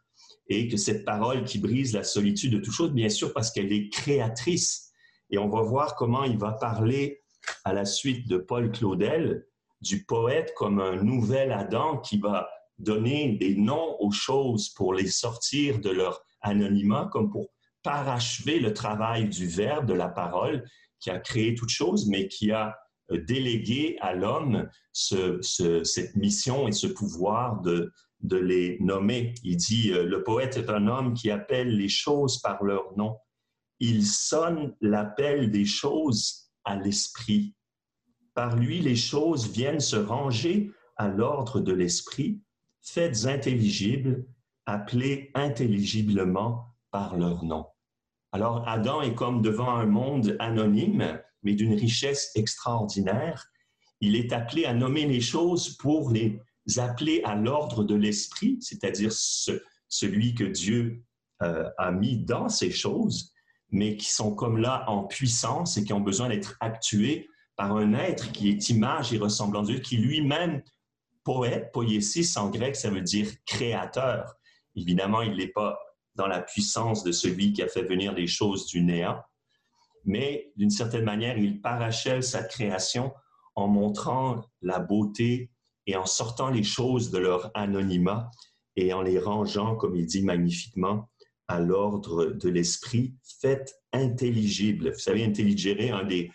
et que cette parole qui brise la solitude de toute chose, bien sûr, parce qu'elle est créatrice. Et on va voir comment il va parler à la suite de Paul Claudel du poète comme un nouvel Adam qui va donner des noms aux choses pour les sortir de leur anonymat, comme pour parachever le travail du verbe, de la parole, qui a créé toute chose, mais qui a déléguer à l'homme cette mission et ce pouvoir de, de les nommer. Il dit, euh, le poète est un homme qui appelle les choses par leur nom. Il sonne l'appel des choses à l'esprit. Par lui, les choses viennent se ranger à l'ordre de l'esprit, faites intelligibles, appelées intelligiblement par leur nom. Alors Adam est comme devant un monde anonyme, mais d'une richesse extraordinaire. Il est appelé à nommer les choses pour les appeler à l'ordre de l'esprit, c'est-à-dire celui que Dieu euh, a mis dans ces choses, mais qui sont comme là en puissance et qui ont besoin d'être actués par un être qui est image et ressemblant de Dieu, qui lui-même, poète, poiesis en grec, ça veut dire créateur. Évidemment, il n'est pas dans la puissance de celui qui a fait venir les choses du néant, mais d'une certaine manière, il parachève sa création en montrant la beauté et en sortant les choses de leur anonymat et en les rangeant, comme il dit magnifiquement, à l'ordre de l'esprit, faites intelligible. Vous savez, intelligere, un des,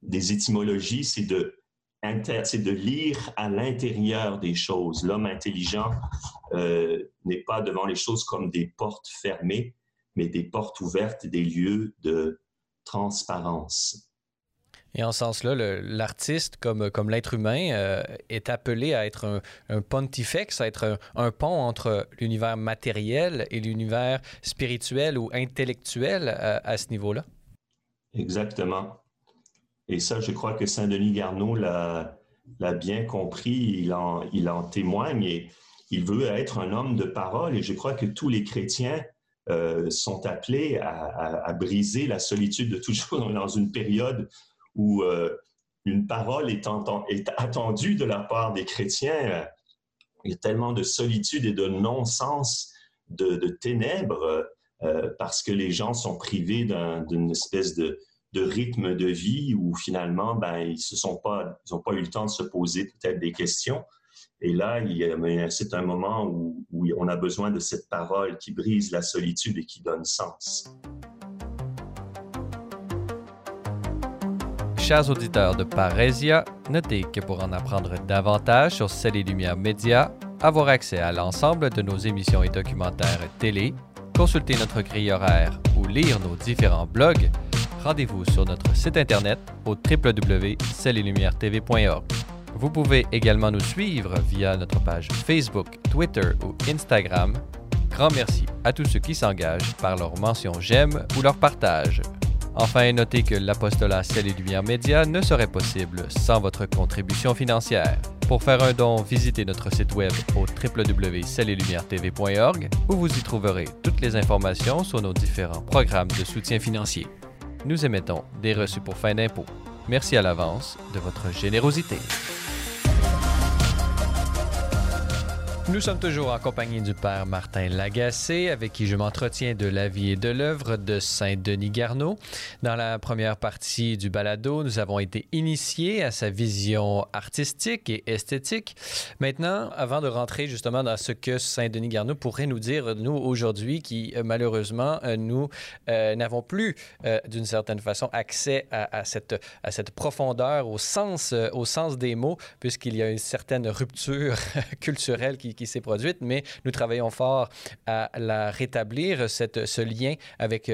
des étymologies, c'est de, de lire à l'intérieur des choses. L'homme intelligent euh, n'est pas devant les choses comme des portes fermées, mais des portes ouvertes, des lieux de transparence. Et en ce sens-là, l'artiste, comme, comme l'être humain, euh, est appelé à être un, pontifex, à être un, pont entre l'univers matériel et l'univers spirituel ou intellectuel à, ce niveau-là. Exactement. Et ça, je crois que Saint-Denis Garneau l'a bien compris, il en, il en témoigne et il veut être un homme de parole. Et je crois que tous les chrétiens euh, sont appelés à, briser la solitude de toujours dans une période où euh, une parole est, est, attendue de la part des chrétiens. Il y a tellement de solitude et de non-sens, de, ténèbres, euh, parce que les gens sont privés d'une espèce de, rythme de vie où finalement, ben, ils n'ont pas, pas eu le temps de se poser peut-être des questions. Et là, c'est un moment où, on a besoin de cette parole qui brise la solitude et qui donne sens. Chers auditeurs de Parésia, notez que pour en apprendre davantage sur Celle et avoir accès à l'ensemble de nos émissions et documentaires télé, consulter notre grille horaire ou lire nos différents blogs, rendez-vous sur notre site internet au www.celleetlumière-tv.org. Vous pouvez également nous suivre via notre page Facebook, Twitter ou Instagram. Grand merci à tous ceux qui s'engagent par leur mention j'aime ou leur partage. Enfin, notez que l'apostolat Ciel et Lumière Média ne serait possible sans votre contribution financière. Pour faire un don, visitez notre site web au www.celletlumieretv.org où vous y trouverez toutes les informations sur nos différents programmes de soutien financier. Nous émettons des reçus pour fin d'impôt. Merci à l'avance de votre générosité. Nous sommes toujours en compagnie du père Martin Lagacé, avec qui je m'entretiens de la vie et de l'œuvre de Saint Denis Garneau. Dans la première partie du balado, nous avons été initiés à sa vision artistique et esthétique. Maintenant, avant de rentrer justement dans ce que Saint Denis Garneau pourrait nous dire, nous, aujourd'hui, qui euh, malheureusement, euh, nous euh, n'avons plus, d'une certaine façon, accès à, cette, à cette profondeur, au sens, au sens des mots, puisqu'il y a une certaine rupture culturelle qui qui, s'est produite, mais nous travaillons fort à la rétablir, cette, ce lien avec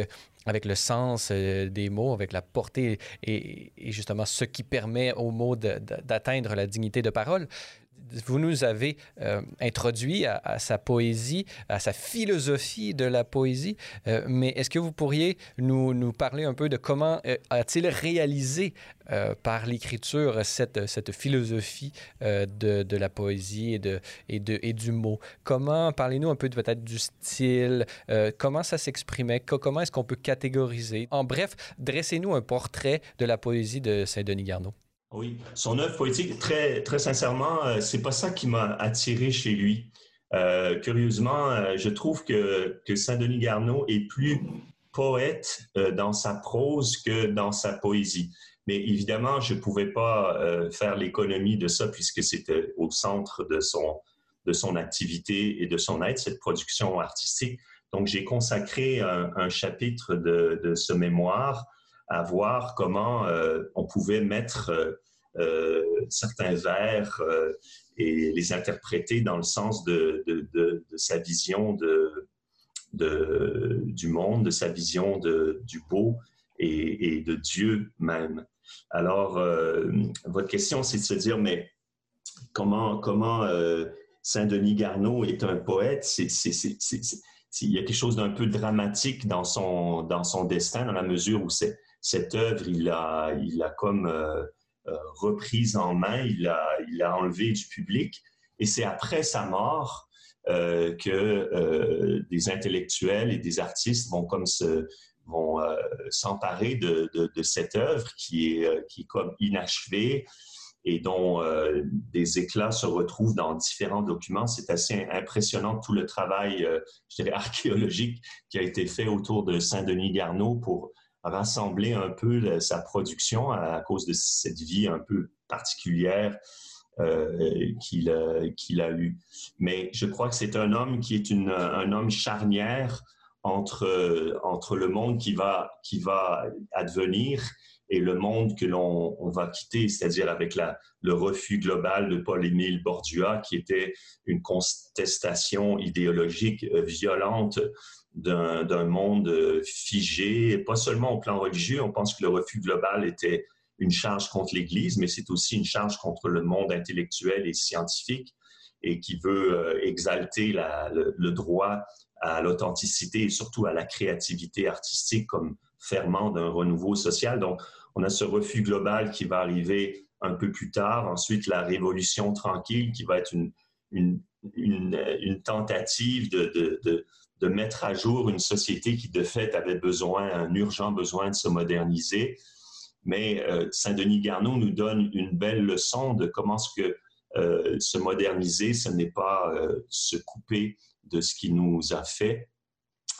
avec le sens euh, des mots, avec la portée et, justement ce qui permet aux mots d'atteindre la dignité de parole vous nous avez euh, introduit à, sa poésie, à sa philosophie de la poésie, euh, mais est-ce que vous pourriez nous, parler un peu de comment euh, a-t-il réalisé par l'écriture cette, philosophie de, la poésie et du mot? Comment, parlez-nous un peu peut-être du style, comment ça s'exprimait, comment est-ce qu'on peut catégoriser? En bref, dressez-nous un portrait de la poésie de Saint-Denis Garneau. Oui, son œuvre poétique, très, très sincèrement, euh, c'est pas ça qui m'a attiré chez lui. Euh, curieusement, euh, je trouve que, Saint-Denis Garneau est plus poète dans sa prose que dans sa poésie. Mais évidemment, je ne pouvais pas faire l'économie de ça puisque c'était au centre de son, de son activité et de son être, cette production artistique. Donc, j'ai consacré un, chapitre de, ce mémoire à voir comment euh, on pouvait mettre euh, euh, certains vers et les interpréter dans le sens de, sa vision de, du monde, de sa vision du beau et, de Dieu même. Alors, votre question, c'est de se dire, mais comment, comment Saint-Denis Garneau est un poète? Il y a quelque chose d'un peu dramatique dans son, dans son destin, dans la mesure où c'est cette œuvre, il l'a comme euh, euh, reprise en main, il l'a il a enlevé du public. Et c'est après sa mort euh, que des intellectuels et des artistes vont comme vont s'emparer de, cette œuvre qui est, qui comme inachevée et dont des éclats se retrouvent dans différents documents. C'est assez impressionnant tout le travail, je dirais, archéologique qui a été fait autour de Saint-Denis Garneau pour rassembler un peu sa production à, cause de cette vie un peu particulière qu'il a eu. Mais je crois que c'est un homme qui est un homme charnière entre, entre le monde qui va, qui va advenir et le monde que l'on va quitter, c'est-à-dire avec le refus global de Paul-Émile Bordua, qui était une contestation idéologique euh, violente d'un monde euh, figé, pas seulement au plan religieux, on pense que le refus global était une charge contre l'Église, mais c'est aussi une charge contre le monde intellectuel et scientifique et qui veut euh, exalter le, le, droit à l'authenticité et surtout à la créativité artistique comme ferment d'un renouveau social. Donc, on a ce refus global qui va arriver un peu plus tard. Ensuite, la révolution tranquille qui va être une, tentative de, de, de, mettre à jour une société qui, de fait, avait besoin, un urgent besoin de se moderniser. Mais euh, Saint-Denis Garneau nous donne une belle leçon de comment euh, se moderniser, ce n'est pas euh, se couper de ce qui nous a fait,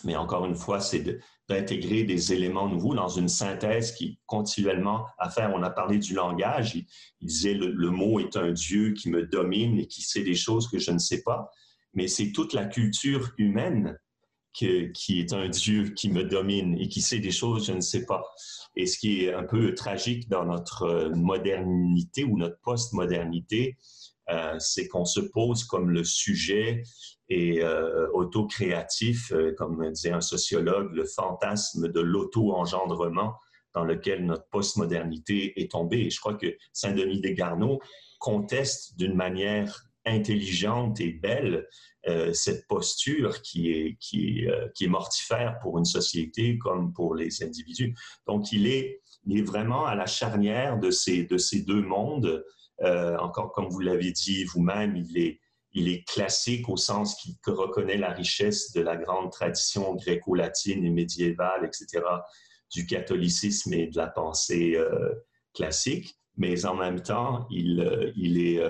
mais encore une fois, c'est d'intégrer des éléments nouveaux dans une synthèse qui continuellement à faire. On a parlé du langage. Il, disait le, mot est un Dieu qui me domine et qui sait des choses que je ne sais pas. Mais c'est toute la culture humaine qui est un Dieu qui me domine et qui sait des choses que je ne sais pas. Et ce qui est un peu tragique dans notre modernité ou notre post-modernité, euh, c'est qu'on se pose comme le sujet et euh, auto-créatif, euh, comme disait un sociologue, le fantasme de l'auto-engendrement dans lequel notre postmodernité est tombée. Et je crois que Saint-Denis des Garneaux conteste d'une manière intelligente et belle cette posture qui est, mortifère pour une société comme pour les individus. Donc, il est, vraiment à la charnière de ces deux mondes euh, encore comme vous l'avez dit vous-même, il est, il est classique au sens qu'il reconnaît la richesse de la grande tradition gréco-latine et médiévale, etc., du catholicisme et de la pensée euh, classique, mais en même temps, il, euh, il, est,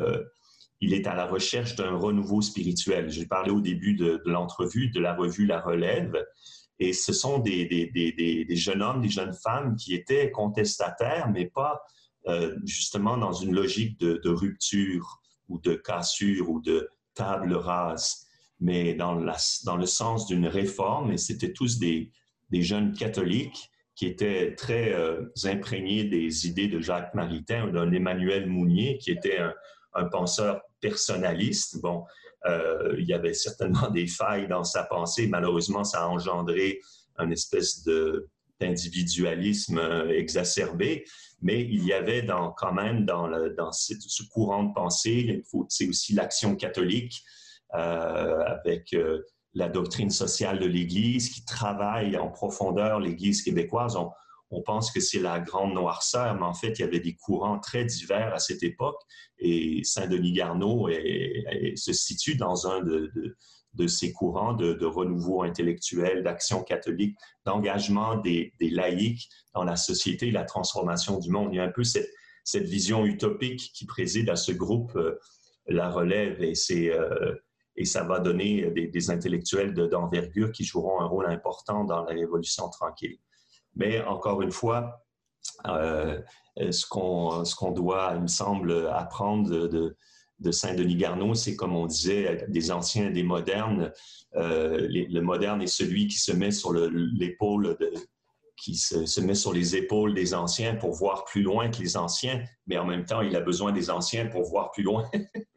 il est à la recherche d'un renouveau spirituel. J'ai parlé au début de, de l'entrevue de la revue La Relève, et ce sont des, des, des, des, jeunes hommes, des jeunes femmes qui étaient contestataires, mais pas euh, justement dans une logique de, rupture ou de cassure ou de table rase, mais dans, le sens d'une réforme. Et c'était tous des, jeunes catholiques qui étaient très euh, imprégnés des idées de Jacques Maritain ou d'un Emmanuel Mounier, qui était un, un penseur personnaliste. Bon, euh, il y avait certainement des failles dans sa pensée. Malheureusement, ça a engendré une espèce de d'individualisme exacerbé mais il y avait quand même dans, ce, courant de pensée, c'est aussi l'action catholique euh, avec euh, la doctrine sociale de l'Église qui travaille en profondeur l'Église québécoise. On, pense que c'est la grande noirceur, mais en fait, il y avait des courants très divers à cette époque et Saint-Denis Garneau se situe dans un de de ces courants de, renouveau intellectuel, d'action catholique, d'engagement des, laïcs dans la société la transformation du monde. Il y a un peu cette, vision utopique qui préside à ce groupe, euh, la relève, et, euh, et ça va donner des, intellectuels d'envergure qui joueront un rôle important dans la révolution tranquille. Mais encore une fois, euh, ce qu'on doit, il me semble, apprendre de, de Saint-Denis Garneau, c'est comme on disait, des anciens et des modernes. Euh, le moderne est celui qui se met sur l'épaule qui se, met sur les épaules des anciens pour voir plus loin que les anciens, mais en même temps, il a besoin des anciens pour voir plus loin.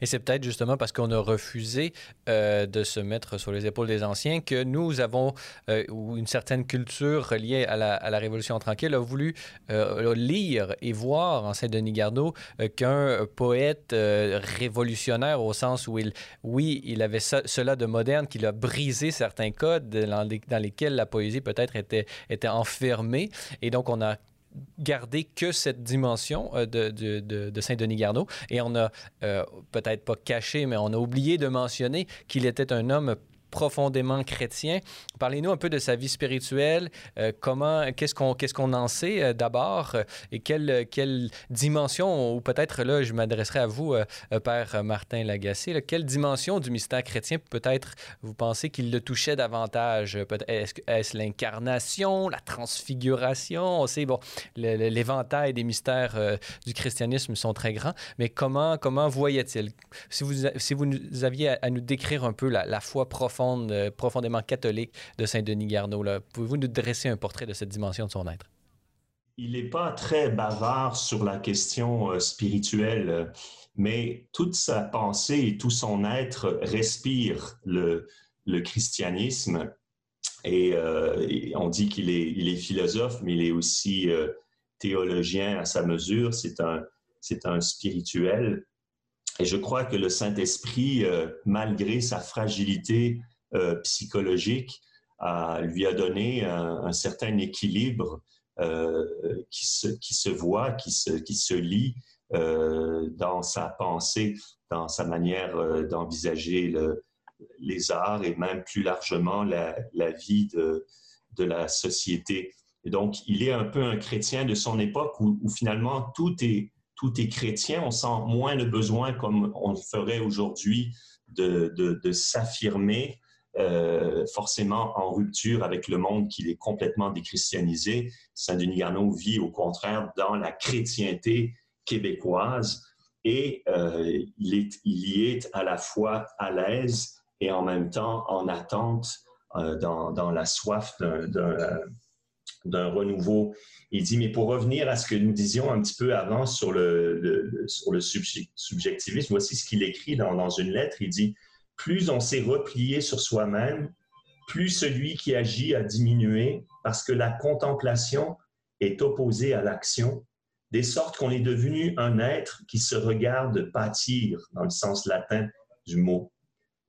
Et c'est peut-être justement parce qu'on a refusé euh, de se mettre sur les épaules des anciens que nous avons, euh, une certaine culture reliée à la, Révolution tranquille, a voulu euh, lire et voir en Saint-Denis Garneau qu'un poète révolutionnaire au sens où, il, oui, il avait cela de moderne, qu'il a brisé certains codes dans, dans lesquels la poésie peut-être était, était enfermée. Et donc, on a garder que cette dimension euh, de, de, de Saint-Denis Garneau. Et on a euh, peut-être pas caché, mais on a oublié de mentionner qu'il était un homme profondément chrétien. Parlez-nous un peu de sa vie spirituelle. comment, qu'est-ce qu'on, qu'est-ce qu'on en sait d'abord et quelle, quelle dimension, ou peut-être là, je m'adresserai à vous, Père Martin Lagacé, quelle dimension du mystère chrétien peut-être vous pensez qu'il le touchait davantage? Est-ce, est-ce l'incarnation, la transfiguration? On sait, bon, l'éventail des mystères du christianisme sont très grands, mais comment, comment voyait-il? Si vous, si vous aviez à, nous décrire un peu la, foi profonde, euh, profondément catholique de Saint-Denis Garneau, pouvez-vous nous dresser un portrait de cette dimension de son être? Il n'est pas très bavard sur la question euh, spirituelle, mais toute sa pensée et tout son être respire le, christianisme. Et, euh, on dit qu'il est, il est philosophe, mais il est aussi théologien à sa mesure. C'est un, spirituel. Et je crois que le Saint-Esprit, malgré sa fragilité euh, psychologique, lui a donné un, certain équilibre euh, qui, se, qui se voit, qui se, qui se lit dans sa pensée, dans sa manière d'envisager les arts et même plus largement la, vie de, de, la société. Et donc, il est un peu un chrétien de son époque où, où finalement tout est, tout est chrétien, on sent moins le besoin, comme on le ferait aujourd'hui, de, de, s'affirmer euh, forcément en rupture avec le monde qui est complètement déchristianisé. Saint-Denis Garneau vit au contraire dans la chrétienté québécoise et euh, il, est, y est à la fois à l'aise et en même temps en attente euh, dans, la soif d'un renouveau il dit, mais pour revenir à ce que nous disions un petit peu avant sur le, sur le subjectivisme, voici ce qu'il écrit dans, dans une lettre. Il dit, plus on s'est replié sur soi-même, plus celui qui agit a diminué parce que la contemplation est opposée à l'action, des sortes qu'on est devenu un être qui se regarde pâtir, dans le sens latin du mot.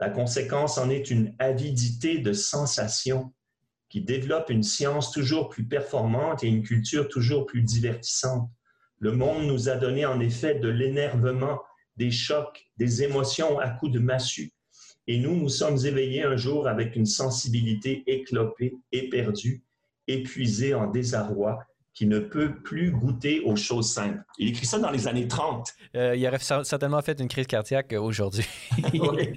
La conséquence en est une avidité de sensations qui développe une science toujours plus performante et une culture toujours plus divertissante. Le monde nous a donné en effet de l'énervement, des chocs, des émotions à coups de massue. Et nous, nous sommes éveillés un jour avec une sensibilité éclopée, éperdue, épuisée en désarroi, qui ne peut plus goûter aux choses simples. Il écrit ça dans les années 30. Euh, il aurait certainement fait une crise cardiaque aujourd'hui. oui.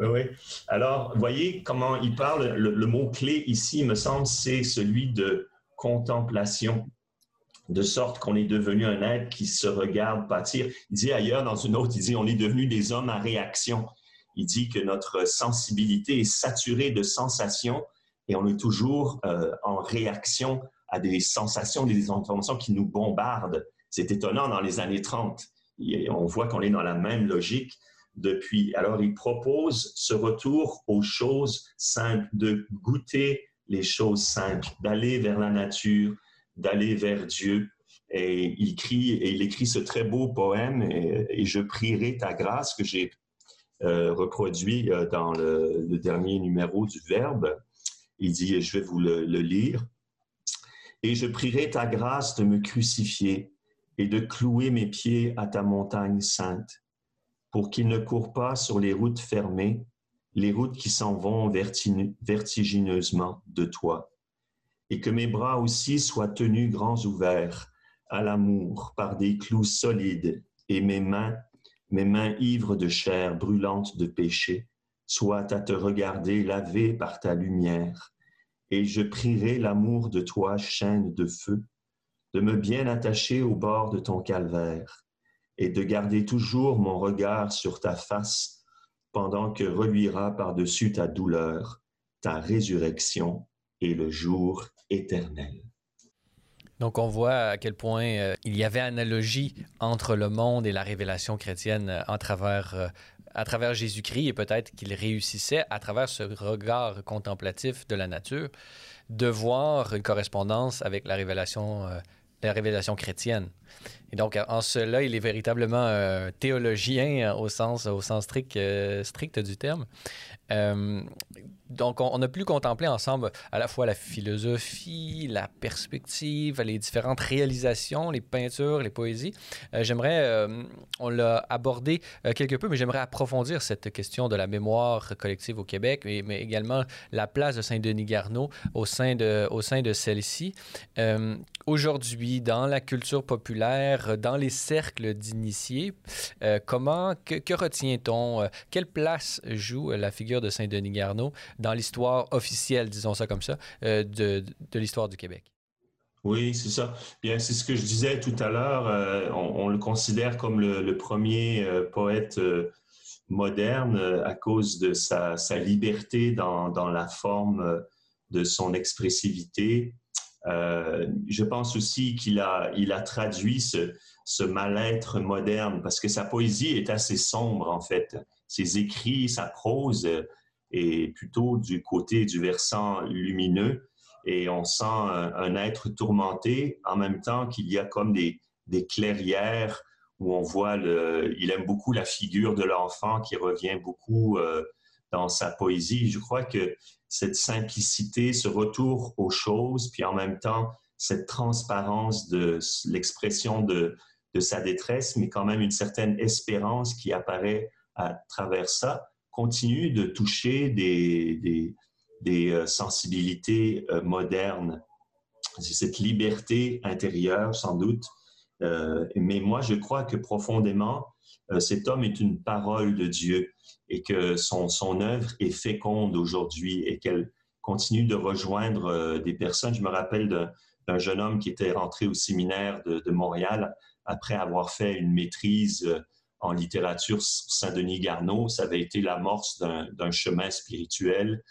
oui. Alors, voyez comment il parle. Le, mot-clé ici, me semble, c'est celui de contemplation, de sorte qu'on est devenu un être qui se regarde pâtir. Il dit ailleurs, dans une autre, il dit on est devenu des hommes à réaction. Il dit que notre sensibilité est saturée de sensations et on est toujours euh, en réaction à des sensations, des informations qui nous bombardent. C'est étonnant dans les années 30. on voit qu'on est dans la même logique depuis. Alors, il propose ce retour aux choses simples, de goûter les choses simples, d'aller vers la nature, d'aller vers Dieu. Et il, et il écrit ce très beau poème, et, je prierai ta grâce, que j'ai reproduit euh, dans le, dernier numéro du Verbe. Il dit, je vais vous le lire. Et je prierai ta grâce de me crucifier et de clouer mes pieds à ta montagne sainte, pour qu'ils ne courent pas sur les routes fermées, les routes qui s'en vont vertigineusement de toi, et que mes bras aussi soient tenus grands ouverts à l'amour par des clous solides, et mes mains, mes mains ivres de chair brûlante de péché, soient à te regarder lavées par ta lumière et je prierai l'amour de toi, chaîne de feu, de me bien attacher au bord de ton calvaire et de garder toujours mon regard sur ta face pendant que reluira par-dessus ta douleur ta résurrection et le jour éternel. Donc on voit à quel point euh, il y avait analogie entre le monde et la révélation chrétienne euh, travers euh, à travers Jésus-Christ et peut-être qu'il réussissait à travers ce regard contemplatif de la nature de voir une correspondance avec la révélation, la révélation chrétienne. Et donc, en cela, il est véritablement théologien au sens, au sens strict, strict du terme. Donc, on, a pu contempler ensemble à la fois la philosophie, la perspective, les différentes réalisations, les peintures, les poésies. j'aimerais, on l'a abordé quelque peu, mais j'aimerais approfondir cette question de la mémoire collective au Québec, mais, mais également la place de Saint-Denis Garneau au sein de, au sein de celle-ci. Aujourd'hui, dans la culture populaire, dans les cercles d'initiés, comment, que, que retient-on? quelle place joue la figure de Saint-Denis Garneau dans l'histoire officielle, disons ça comme ça, euh, de, de l'histoire du Québec. Oui, c'est ça. Bien, c'est ce que je disais tout à l'heure. Euh, on, le considère comme le, premier euh, poète moderne à cause de sa, sa liberté dans, dans, la forme de son expressivité. je pense aussi qu'il a, il a traduit ce, ce mal-être moderne parce que sa poésie est assez sombre en fait. Ses écrits, sa prose est plutôt du côté du versant lumineux et on sent un, être tourmenté en même temps qu'il y a comme des, clairières où on voit le, il aime beaucoup la figure de l'enfant qui revient beaucoup euh, dans sa poésie. Je crois que cette simplicité, ce retour aux choses, puis en même temps cette transparence de l'expression de sa détresse, mais quand même une certaine espérance qui apparaît à travers ça, continue de toucher des, des, euh, sensibilités euh, modernes. Cette liberté intérieure, sans doute. Euh, mais moi, je crois que profondément, cet homme est une parole de Dieu et que son, son œuvre est féconde aujourd'hui et qu'elle continue de rejoindre des personnes. Je me rappelle d'un jeune homme qui était rentré au séminaire de Montréal après avoir fait une maîtrise en littérature Saint-Denis Garneau. Ça avait été l'amorce d'un chemin spirituel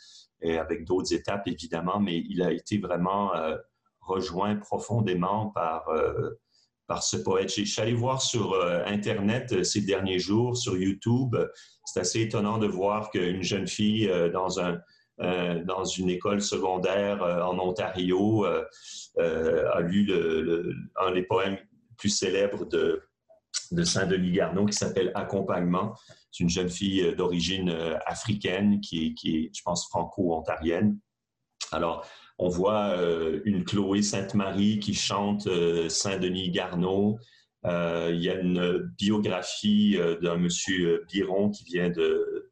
et avec d'autres étapes, évidemment, mais il a été vraiment euh, rejoint profondément par, euh, par ce poète. Je allé voir sur euh, Internet ces derniers jours, sur YouTube. C'est assez étonnant de voir qu'une jeune fille dans un, dans une école secondaire en Ontario a lu un des poèmes plus célèbres de de Saint-Denis Garneau qui s'appelle Accompagnement. C'est une jeune fille euh, d'origine euh, africaine qui est, qui est, je pense, franco-ontarienne. Alors, on voit euh, une Chloé Sainte-Marie qui chante Saint-Denis Garneau. il y a une biographie d'un monsieur Biron qui vient de,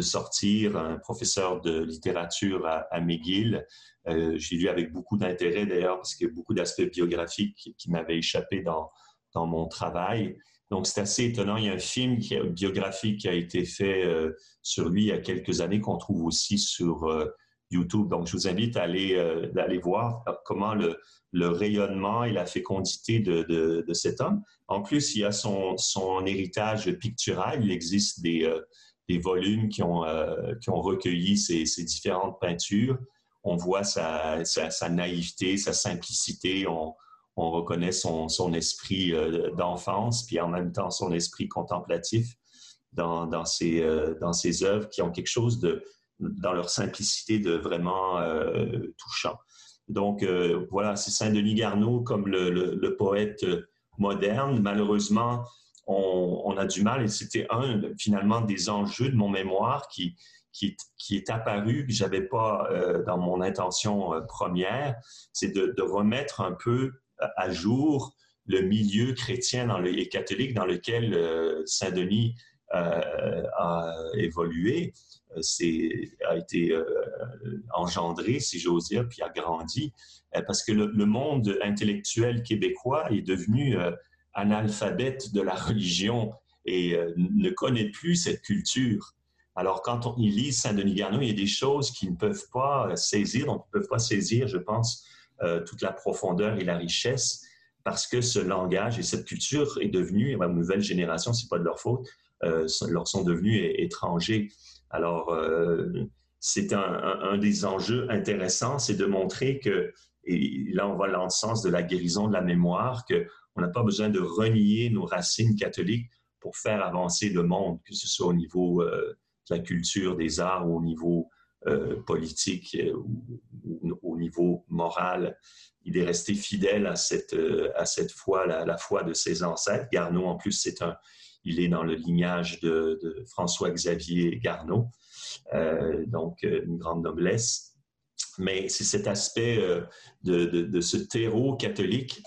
sortir, un professeur de littérature à, McGill. J'ai lu avec beaucoup d'intérêt d'ailleurs parce qu'il y a beaucoup d'aspects biographiques qui m'avaient échappé dans, dans mon travail. Donc, c'est assez étonnant. Il y a un film qui, biographique qui a été fait euh, sur lui il y a quelques années qu'on trouve aussi sur euh, YouTube. Donc, je vous invite à aller, euh, voir comment le, le, rayonnement et la fécondité de, de, de, cet homme. En plus, il y a son, son héritage pictural. Il existe des, des volumes qui ont, qui ont recueilli ces, ces, différentes peintures. On voit sa, sa, naïveté, sa simplicité. On reconnaît son, son esprit euh, d'enfance, puis en même temps son esprit contemplatif dans, dans, ses, euh, dans ses œuvres qui ont quelque chose de, dans leur simplicité, de vraiment euh, touchant. Donc voilà, c'est Saint-Denis Garneau comme le, le, poète moderne. Malheureusement, on, on, a du mal, et c'était un finalement des enjeux de mon mémoire qui, qui, qui est apparu, que j'avais pas dans mon intention première, c'est de, de, remettre un peu à jour le milieu chrétien et catholique dans lequel euh, Saint-Denis euh, a évolué, euh, a été engendré, si j'ose dire, puis a grandi, parce que le, monde intellectuel québécois est devenu analphabète de la religion et ne connaît plus cette culture. Alors, quand on lit Saint-Denis Garneau, il y a des choses qu'ils ne peuvent pas saisir, donc ils ne peuvent pas saisir, je pense, toute la profondeur et la richesse parce que ce langage et cette culture est devenue, ma nouvelle génération, c'est pas de leur faute, euh, leur sont devenus étrangers. Alors, euh, c'est un, des enjeux intéressants, c'est de montrer que, et là on va dans le sens de la guérison de la mémoire, qu'on n'a pas besoin de renier nos racines catholiques pour faire avancer le monde, que ce soit au niveau euh, de la culture, des arts ou au niveau politique ou, au niveau moral il est resté fidèle à cette, euh, à cette foi, la, la foi de ses ancêtres. Garneau, en plus, c'est un, il est dans le lignage de, François-Xavier Garneau. donc une grande noblesse. Mais c'est cet aspect de, ce terreau catholique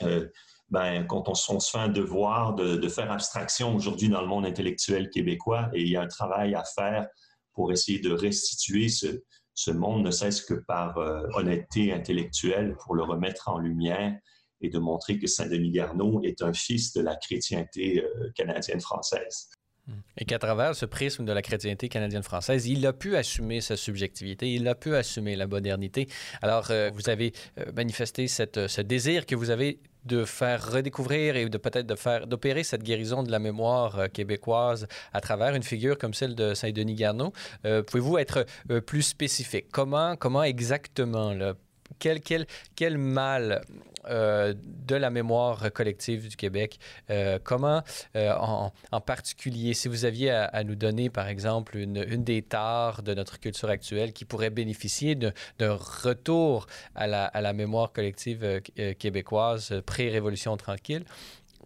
ben, quand on, se fait un devoir de, faire abstraction aujourd'hui dans le monde intellectuel québécois, et il y a un travail à faire pour essayer de restituer ce, monde, ne cesse que par euh, honnêteté intellectuelle, pour le remettre en lumière et de montrer que Saint-Denis Garneau est un fils de la chrétienté euh, canadienne-française. Et qu'à travers ce prisme de la chrétienté canadienne-française, il a pu assumer sa subjectivité, il a pu assumer la modernité. Alors, euh, vous avez manifesté cette, ce désir que vous avez de faire redécouvrir et de peut-être de faire d'opérer cette guérison de la mémoire euh, québécoise à travers une figure comme celle de Saint-Denis Garneau. Euh, pouvez-vous être euh, plus spécifique? Comment comment exactement quel mal euh, de la mémoire collective du Québec. Euh, comment, euh, en, particulier, si vous aviez à, nous donner, par exemple, une, des tares de notre culture actuelle qui pourrait bénéficier d'un retour à la, mémoire collective québécoise pré-révolution tranquille,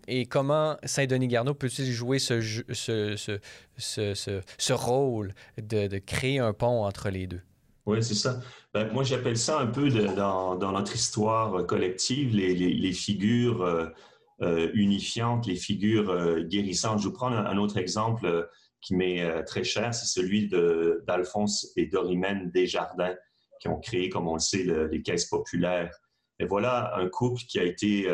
et comment Saint-Denis Garneau peut-il jouer ce, rôle de, créer un pont entre les deux? Oui, c'est ça. Ben, moi, j'appelle ça un peu dans, notre histoire collective, les, figures euh, euh, unifiantes, les figures euh, guérissantes. Je vais prendre un, autre exemple qui m'est très cher, c'est celui d'Alphonse et Dorimène Desjardins, qui ont créé, comme on le sait, les caisses populaires. Et voilà un couple qui a été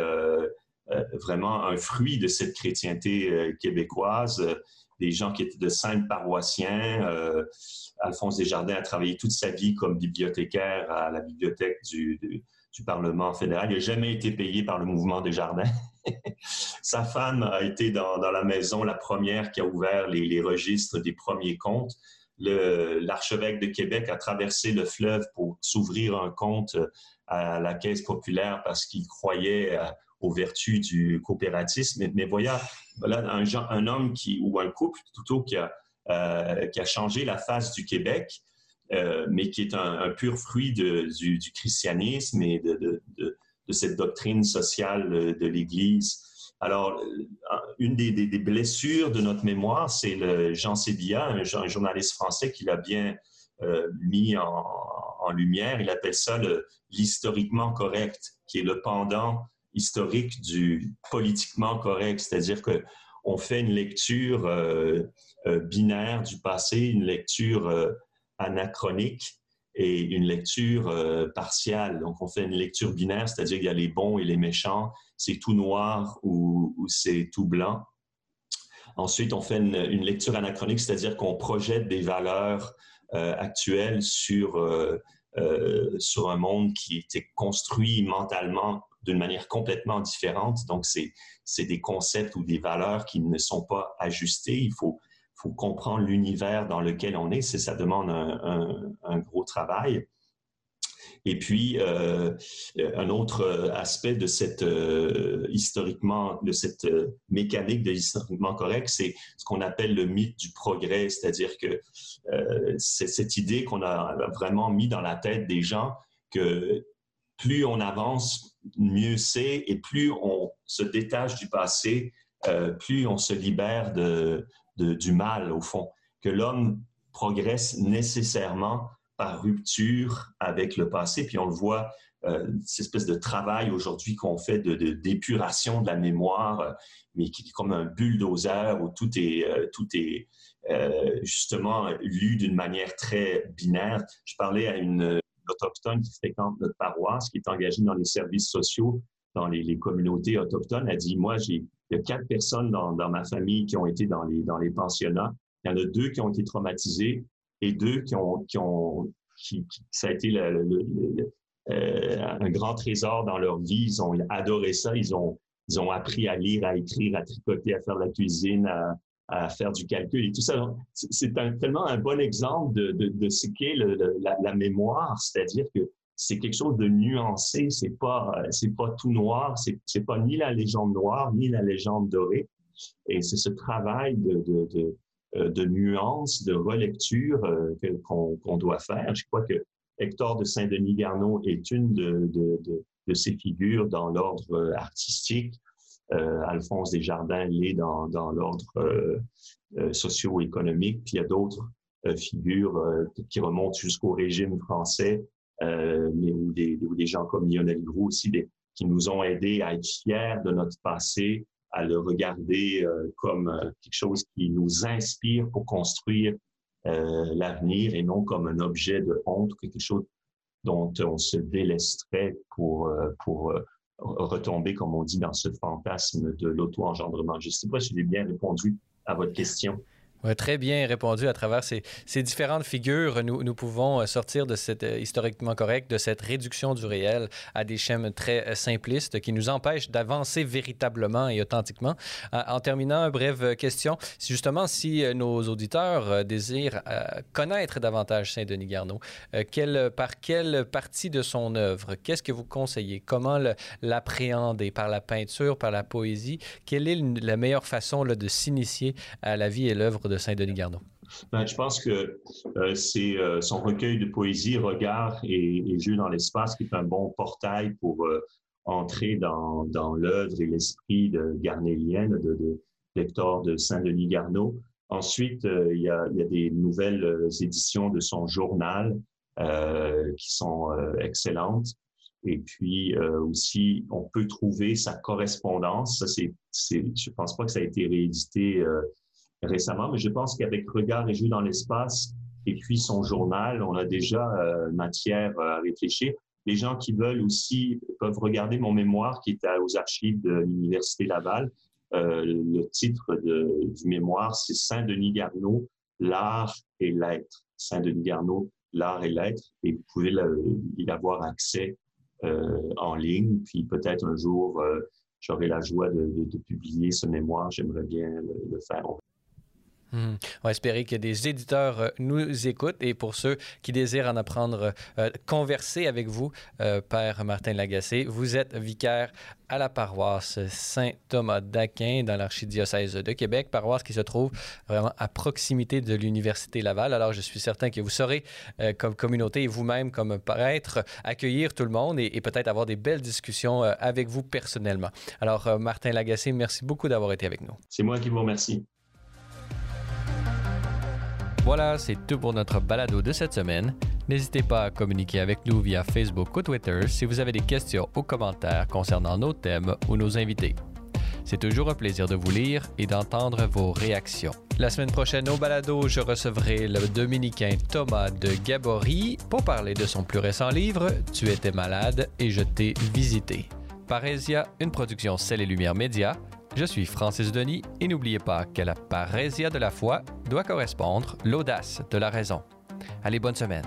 vraiment un fruit de cette chrétienté québécoise, des gens qui étaient de simples paroissiens Alphonse Desjardins a travaillé toute sa vie comme bibliothécaire à la bibliothèque du, Parlement fédéral. Il n'a jamais été payé par le mouvement Desjardins. sa femme a été dans, la maison la première qui a ouvert les, registres des premiers comptes. L'archevêque de Québec a traversé le fleuve pour s'ouvrir un compte à la Caisse populaire parce qu'il croyait aux vertus du coopératisme. Mais, voilà, un, homme qui, ou un couple plutôt qui a euh, changé la face du Québec, euh, mais qui est un, pur fruit du, christianisme et de, cette doctrine sociale de l'Église. Alors, euh, une des, blessures de notre mémoire, c'est Jean Sébilla, un, journaliste français qui l'a bien mis en, lumière. Il appelle ça l'historiquement correct, qui est le pendant historique du politiquement correct, c'est-à-dire que on fait une lecture euh, euh, binaire du passé, une lecture euh, anachronique et une lecture partiale. Donc, on fait une lecture binaire, c'est-à-dire qu'il y a les bons et les méchants, c'est tout noir ou, c'est tout blanc. Ensuite, on fait une, lecture anachronique, c'est-à-dire qu'on projette des valeurs actuelles sur, sur un monde qui était construit mentalement d'une manière complètement différente. Donc, c'est des concepts ou des valeurs qui ne sont pas ajustés. Il faut, faut comprendre l'univers dans lequel on est. Ça demande un, un, gros travail. Et puis, euh, un autre aspect de cette euh, historiquement, de cette euh, mécanique de historiquement correct, c'est ce qu'on appelle le mythe du progrès, c'est-à-dire que c'est cette idée qu'on a vraiment mis dans la tête des gens que plus on avance, mieux c'est, et plus on se détache du passé, euh, plus on se libère de, du mal, au fond. Que l'homme progresse nécessairement par rupture avec le passé, puis on le voit, euh, cette espèce de travail aujourd'hui qu'on fait de, d'épuration de la mémoire, mais qui est comme un bulldozer où tout est, euh, tout est justement lu d'une manière très binaire. Je parlais à une autochtone qui fréquente notre paroisse, qui est engagée dans les services sociaux dans les, communautés autochtones, a dit, moi, j'ai, il y a quatre personnes dans, ma famille qui ont été dans les, dans les pensionnats. Il y en a deux qui ont été traumatisés et deux qui ont, qui ont qui, ça a été euh, un grand trésor dans leur vie. Ils ont adoré ça. Ils ont, ils ont appris à lire, à écrire, à tricoter, à faire la cuisine, à faire du calcul et tout ça. C'est tellement un bon exemple de, de, de ce qu'est la, mémoire, c'est-à-dire que c'est quelque chose de nuancé, c'est pas c'est pas tout noir, c'est pas ni la légende noire ni la légende dorée, et c'est ce travail de, de, de, euh, de nuance, de relecture euh, qu'on doit faire. Je crois que Hector de Saint-Denis Garneau est une de, de, de, ces figures dans l'ordre artistique euh, Alphonse Desjardins l'est dans, dans l'ordre euh, euh, socio-économique, puis il y a d'autres figures qui remontent jusqu'au régime français, mais où des, des, gens comme Lionel Groux aussi, des, qui nous ont aidés à être fiers de notre passé, à le regarder comme quelque chose qui nous inspire pour construire l'avenir et non comme un objet de honte, quelque chose dont on se délesterait pour, pour retomber, comme on dit, dans ce fantasme de l'auto-engendrement. Je ne sais pas si j'ai bien répondu à votre question très bien répondu à travers ces, différentes figures. Nous, pouvons euh, sortir de cette euh, historiquement correct, de cette réduction du réel à des schèmes très euh, simplistes qui nous empêchent d'avancer véritablement et authentiquement. En, terminant, brève question. Justement, si nos auditeurs désirent connaître davantage Saint-Denis Garneau, par quelle partie de son œuvre, qu'est-ce que vous conseillez? Comment l'appréhender? Par la peinture, par la poésie? Quelle est la meilleure façon de s'initier à la vie et l'œuvre de Saint-Denis Garneau? Ben, je pense que euh, c'est euh, son recueil de poésie, Regard et, et Jeux dans l'espace, qui est un bon portail pour euh, entrer dans, l'œuvre et l'esprit de garnélienne, de, de de Saint-Denis Garneau. Ensuite, il y, a, il, y a, des nouvelles éditions de son journal qui sont excellentes. Et puis aussi, on peut trouver sa correspondance. Ça, c'est, je pense pas que ça a été réédité récemment, mais je pense qu'avec Regard et Jeux dans l'espace et puis son journal, on a déjà euh, matière euh, à réfléchir. Les gens qui veulent aussi peuvent regarder mon mémoire qui est aux archives de l'Université Laval. Euh, le titre du mémoire, c'est Saint-Denis Garneau, l'art et l'être. Saint-Denis Garneau, l'art et l'être. Et vous pouvez y avoir accès en ligne. Puis peut-être un jour, j'aurai la joie de, publier ce mémoire. J'aimerais bien le, le faire. Hmm. On va espérer que des éditeurs euh, nous écoutent et pour ceux qui désirent en apprendre, euh, converser avec vous, euh, Père Martin Lagacé, vous êtes vicaire à la paroisse Saint-Thomas d'Aquin dans l'archidiocèse de Québec, paroisse qui se trouve vraiment à proximité de l'Université Laval. Alors, je suis certain que vous saurez, comme communauté et vous-même comme prêtre, accueillir tout le monde et, et peut-être avoir des belles discussions avec vous personnellement. Alors, Martin Lagacé, merci beaucoup d'avoir été avec nous. C'est moi qui vous remercie. Voilà, c'est tout pour notre balado de cette semaine. N'hésitez pas à communiquer avec nous via Facebook ou Twitter si vous avez des questions ou commentaires concernant nos thèmes ou nos invités. C'est toujours un plaisir de vous lire et d'entendre vos réactions. La semaine prochaine au balado, je recevrai le dominicain Thomas de Gabory pour parler de son plus récent livre Tu étais malade et je t'ai visité. Parésia, une production Celle et Lumière Média, je suis Francis Denis et n'oubliez pas que la parésia de la foi doit correspondre l'audace de la raison. Allez, bonne semaine.